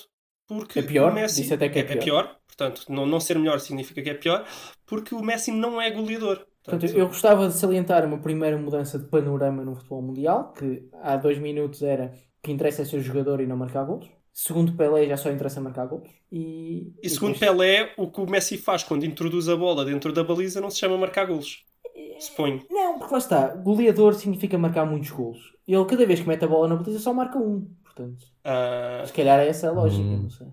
porque É pior? o Messi Disse até que é pior. Portanto, não, não ser melhor significa que é pior, porque o Messi não é goleador. Portanto, eu gostava de salientar uma primeira mudança de panorama no futebol mundial, que há dois minutos era que interessa é ser jogador e não marcar golos. Segundo Pelé, já só interessa marcar gols. E, E segundo depois- Pelé, o que o Messi faz quando introduz a bola dentro da baliza não se chama marcar golos. Suponho. Não, porque lá está. Goleador significa marcar muitos gols. Ele, cada vez que mete a bola na baliza, só marca um. Portanto, Ah, se calhar é essa a lógica, Hum. não sei.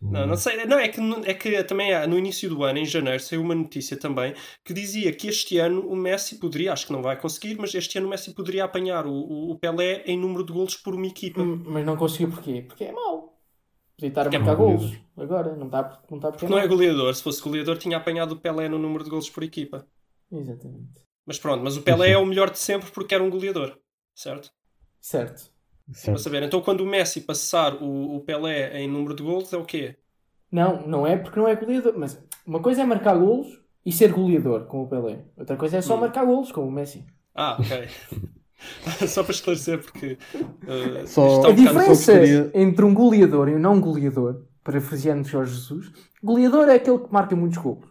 Não, não sei. Não, é que, é que também há, no início do ano, em janeiro, saiu uma notícia também que dizia que este ano o Messi poderia, acho que não vai conseguir, mas este ano o Messi poderia apanhar o, o, Pelé em número de golos por uma equipa. Hum, Mas não conseguiu porquê? Porque é mau. Podia estar a Porque é marcar mau. gols. Agora, não está não está porque é Não é mau. goleador. Se fosse goleador, tinha apanhado o Pelé no número de golos por equipa. Exatamente. Mas pronto, mas o Pelé é o melhor de sempre porque era um goleador. Certo? Certo. Para Certo. saber. Então quando o Messi passar o, o Pelé em número de golos, é o quê? Não, não é porque não é goleador. Mas uma coisa é marcar golos e ser goleador, como o Pelé. Outra coisa é só Hum. marcar golos, como o Messi. Ah, ok. Só para esclarecer, porque. uh, Só- A diferença gostaria- entre um goleador e um não goleador, parafraseando Jorge Jesus, goleador é aquele que marca muitos golos.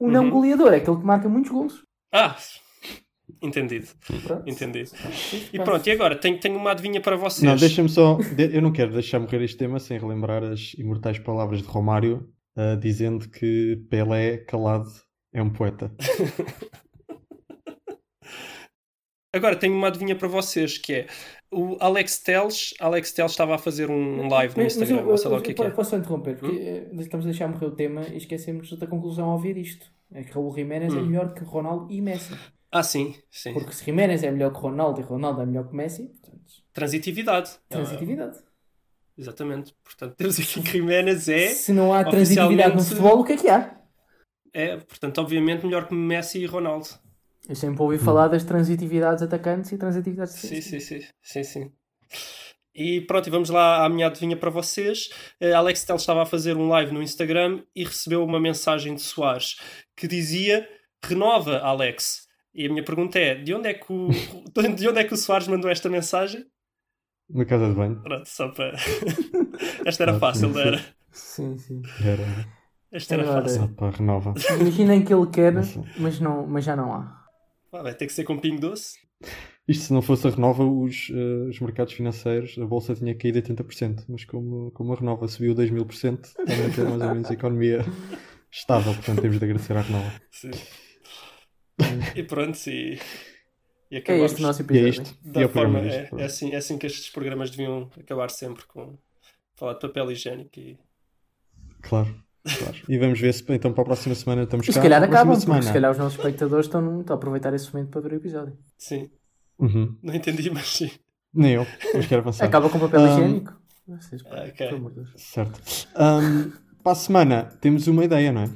O não Uhum. goleador é aquele que marca muitos golos. Ah! Entendido, Pronto. entendido. E pronto, e agora? Tenho, tenho uma adivinha para vocês. Não, deixa-me só. Eu não quero deixar morrer este tema sem relembrar as imortais palavras de Romário, ah, dizendo que Pelé, calado, é um poeta. Agora tenho uma adivinha para vocês, que é o Alex Teles. Alex Teles estava a fazer um live no Mas- mas Instagram, eu- ou sei lá eu- o que é eu que é. Posso só interromper, porque eh, estamos a deixar morrer o tema e esquecemos da conclusão ao ouvir isto. É que Raul Jiménez é Hum. melhor que Ronaldo e Messi. Ah, sim, sim. Porque se Jiménez é melhor que Ronaldo e Ronaldo é melhor que Messi, portanto, Transitividade. transitividade. Ah, exatamente. Portanto, temos aqui que Jiménez é, Se não há transitividade no futebol, o que é que há? é, portanto, obviamente melhor que Messi e Ronaldo. Eu sempre ouvi falar das transitividades atacantes e transitividades Sim, sim, sim, sim, sim. E pronto, e vamos lá à minha adivinha para vocês. Eh, Alex Tel estava a fazer um live no Instagram e recebeu uma mensagem de Soares que dizia renova, Alex. E a minha pergunta é, de onde é que o, de onde é que o Soares mandou esta mensagem? Na casa de banho. Pronto, só para... esta era fácil, não era? Sim, sim. Era. Esta era Agora- fácil. Ah, pá, renova. Imaginem que ele quer, mas, não, mas já não há. Ah, vai ter que ser com pingo doce. Isto se não fosse a Renova, os, eh, os mercados financeiros, a bolsa tinha caído 80%, mas como, como a Renova subiu 2 mil por cento, também tem mais ou menos a economia estável, portanto temos de agradecer à Renova. Sim. E pronto, e, e É acabamos. este o nosso E é episódio. isto. E Da é o programa forma, é, é assim, é assim que estes programas deviam acabar sempre com falar de papel higiênico e Claro, claro. E vamos ver se então para a próxima semana estamos E cá. se calhar acabam, porque se calhar os nossos espectadores estão, estão a aproveitar esse momento para ver o episódio. sim, Uhum. não entendi, mas sim. Nem eu, mas quero avançar. Acaba com papel Um, higiênico. Vocês, pá, ok. pelo amor de Deus. Certo. Ahm, para a semana temos uma ideia, não é?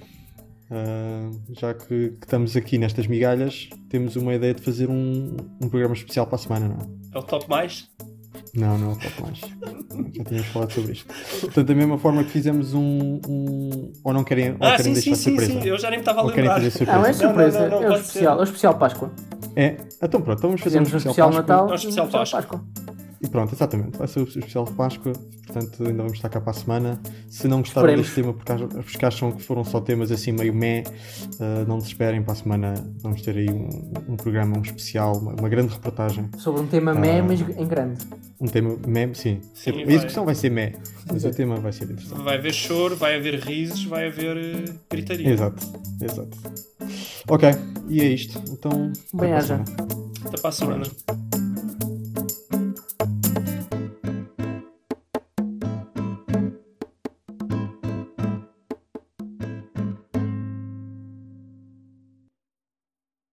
Ah, já que, que estamos aqui nestas migalhas, temos uma ideia de fazer um, um programa especial para a semana, não é? É o top mais? Não, não é o top mais. Já tínhamos falado sobre isto. Portanto, da mesma forma que fizemos um. um- ou não querem, ou Ah, querem sim, sim, deixar sim, surpresa? sim, eu já nem me estava a lembrar. fazer surpresa? Não, é surpresa. não, não, é, o especial, ser. é o especial Páscoa. É, então pronto, então vamos fazer Fizemos um um especial, especial Páscoa. Natal Um especial um Páscoa. E pronto, exatamente. Vai ser o especial de Páscoa. Portanto, ainda vamos estar cá para a semana. Se não gostaram Esperemos. deste tema, porque porque acham que foram só temas assim meio meh, ah, não desesperem. Para a semana vamos ter aí um, um programa, um especial, uma, uma grande reportagem. Sobre um tema Ah. meh, mas em grande. Um tema meh, sim. Sim, a vai. execução vai ser meh, mas o tema vai ser interessante. Vai haver choro, vai haver risos, vai haver eh, gritaria. Exato, exato. Ok, e é isto. Então, até Bem para a haja. semana. Até para a semana.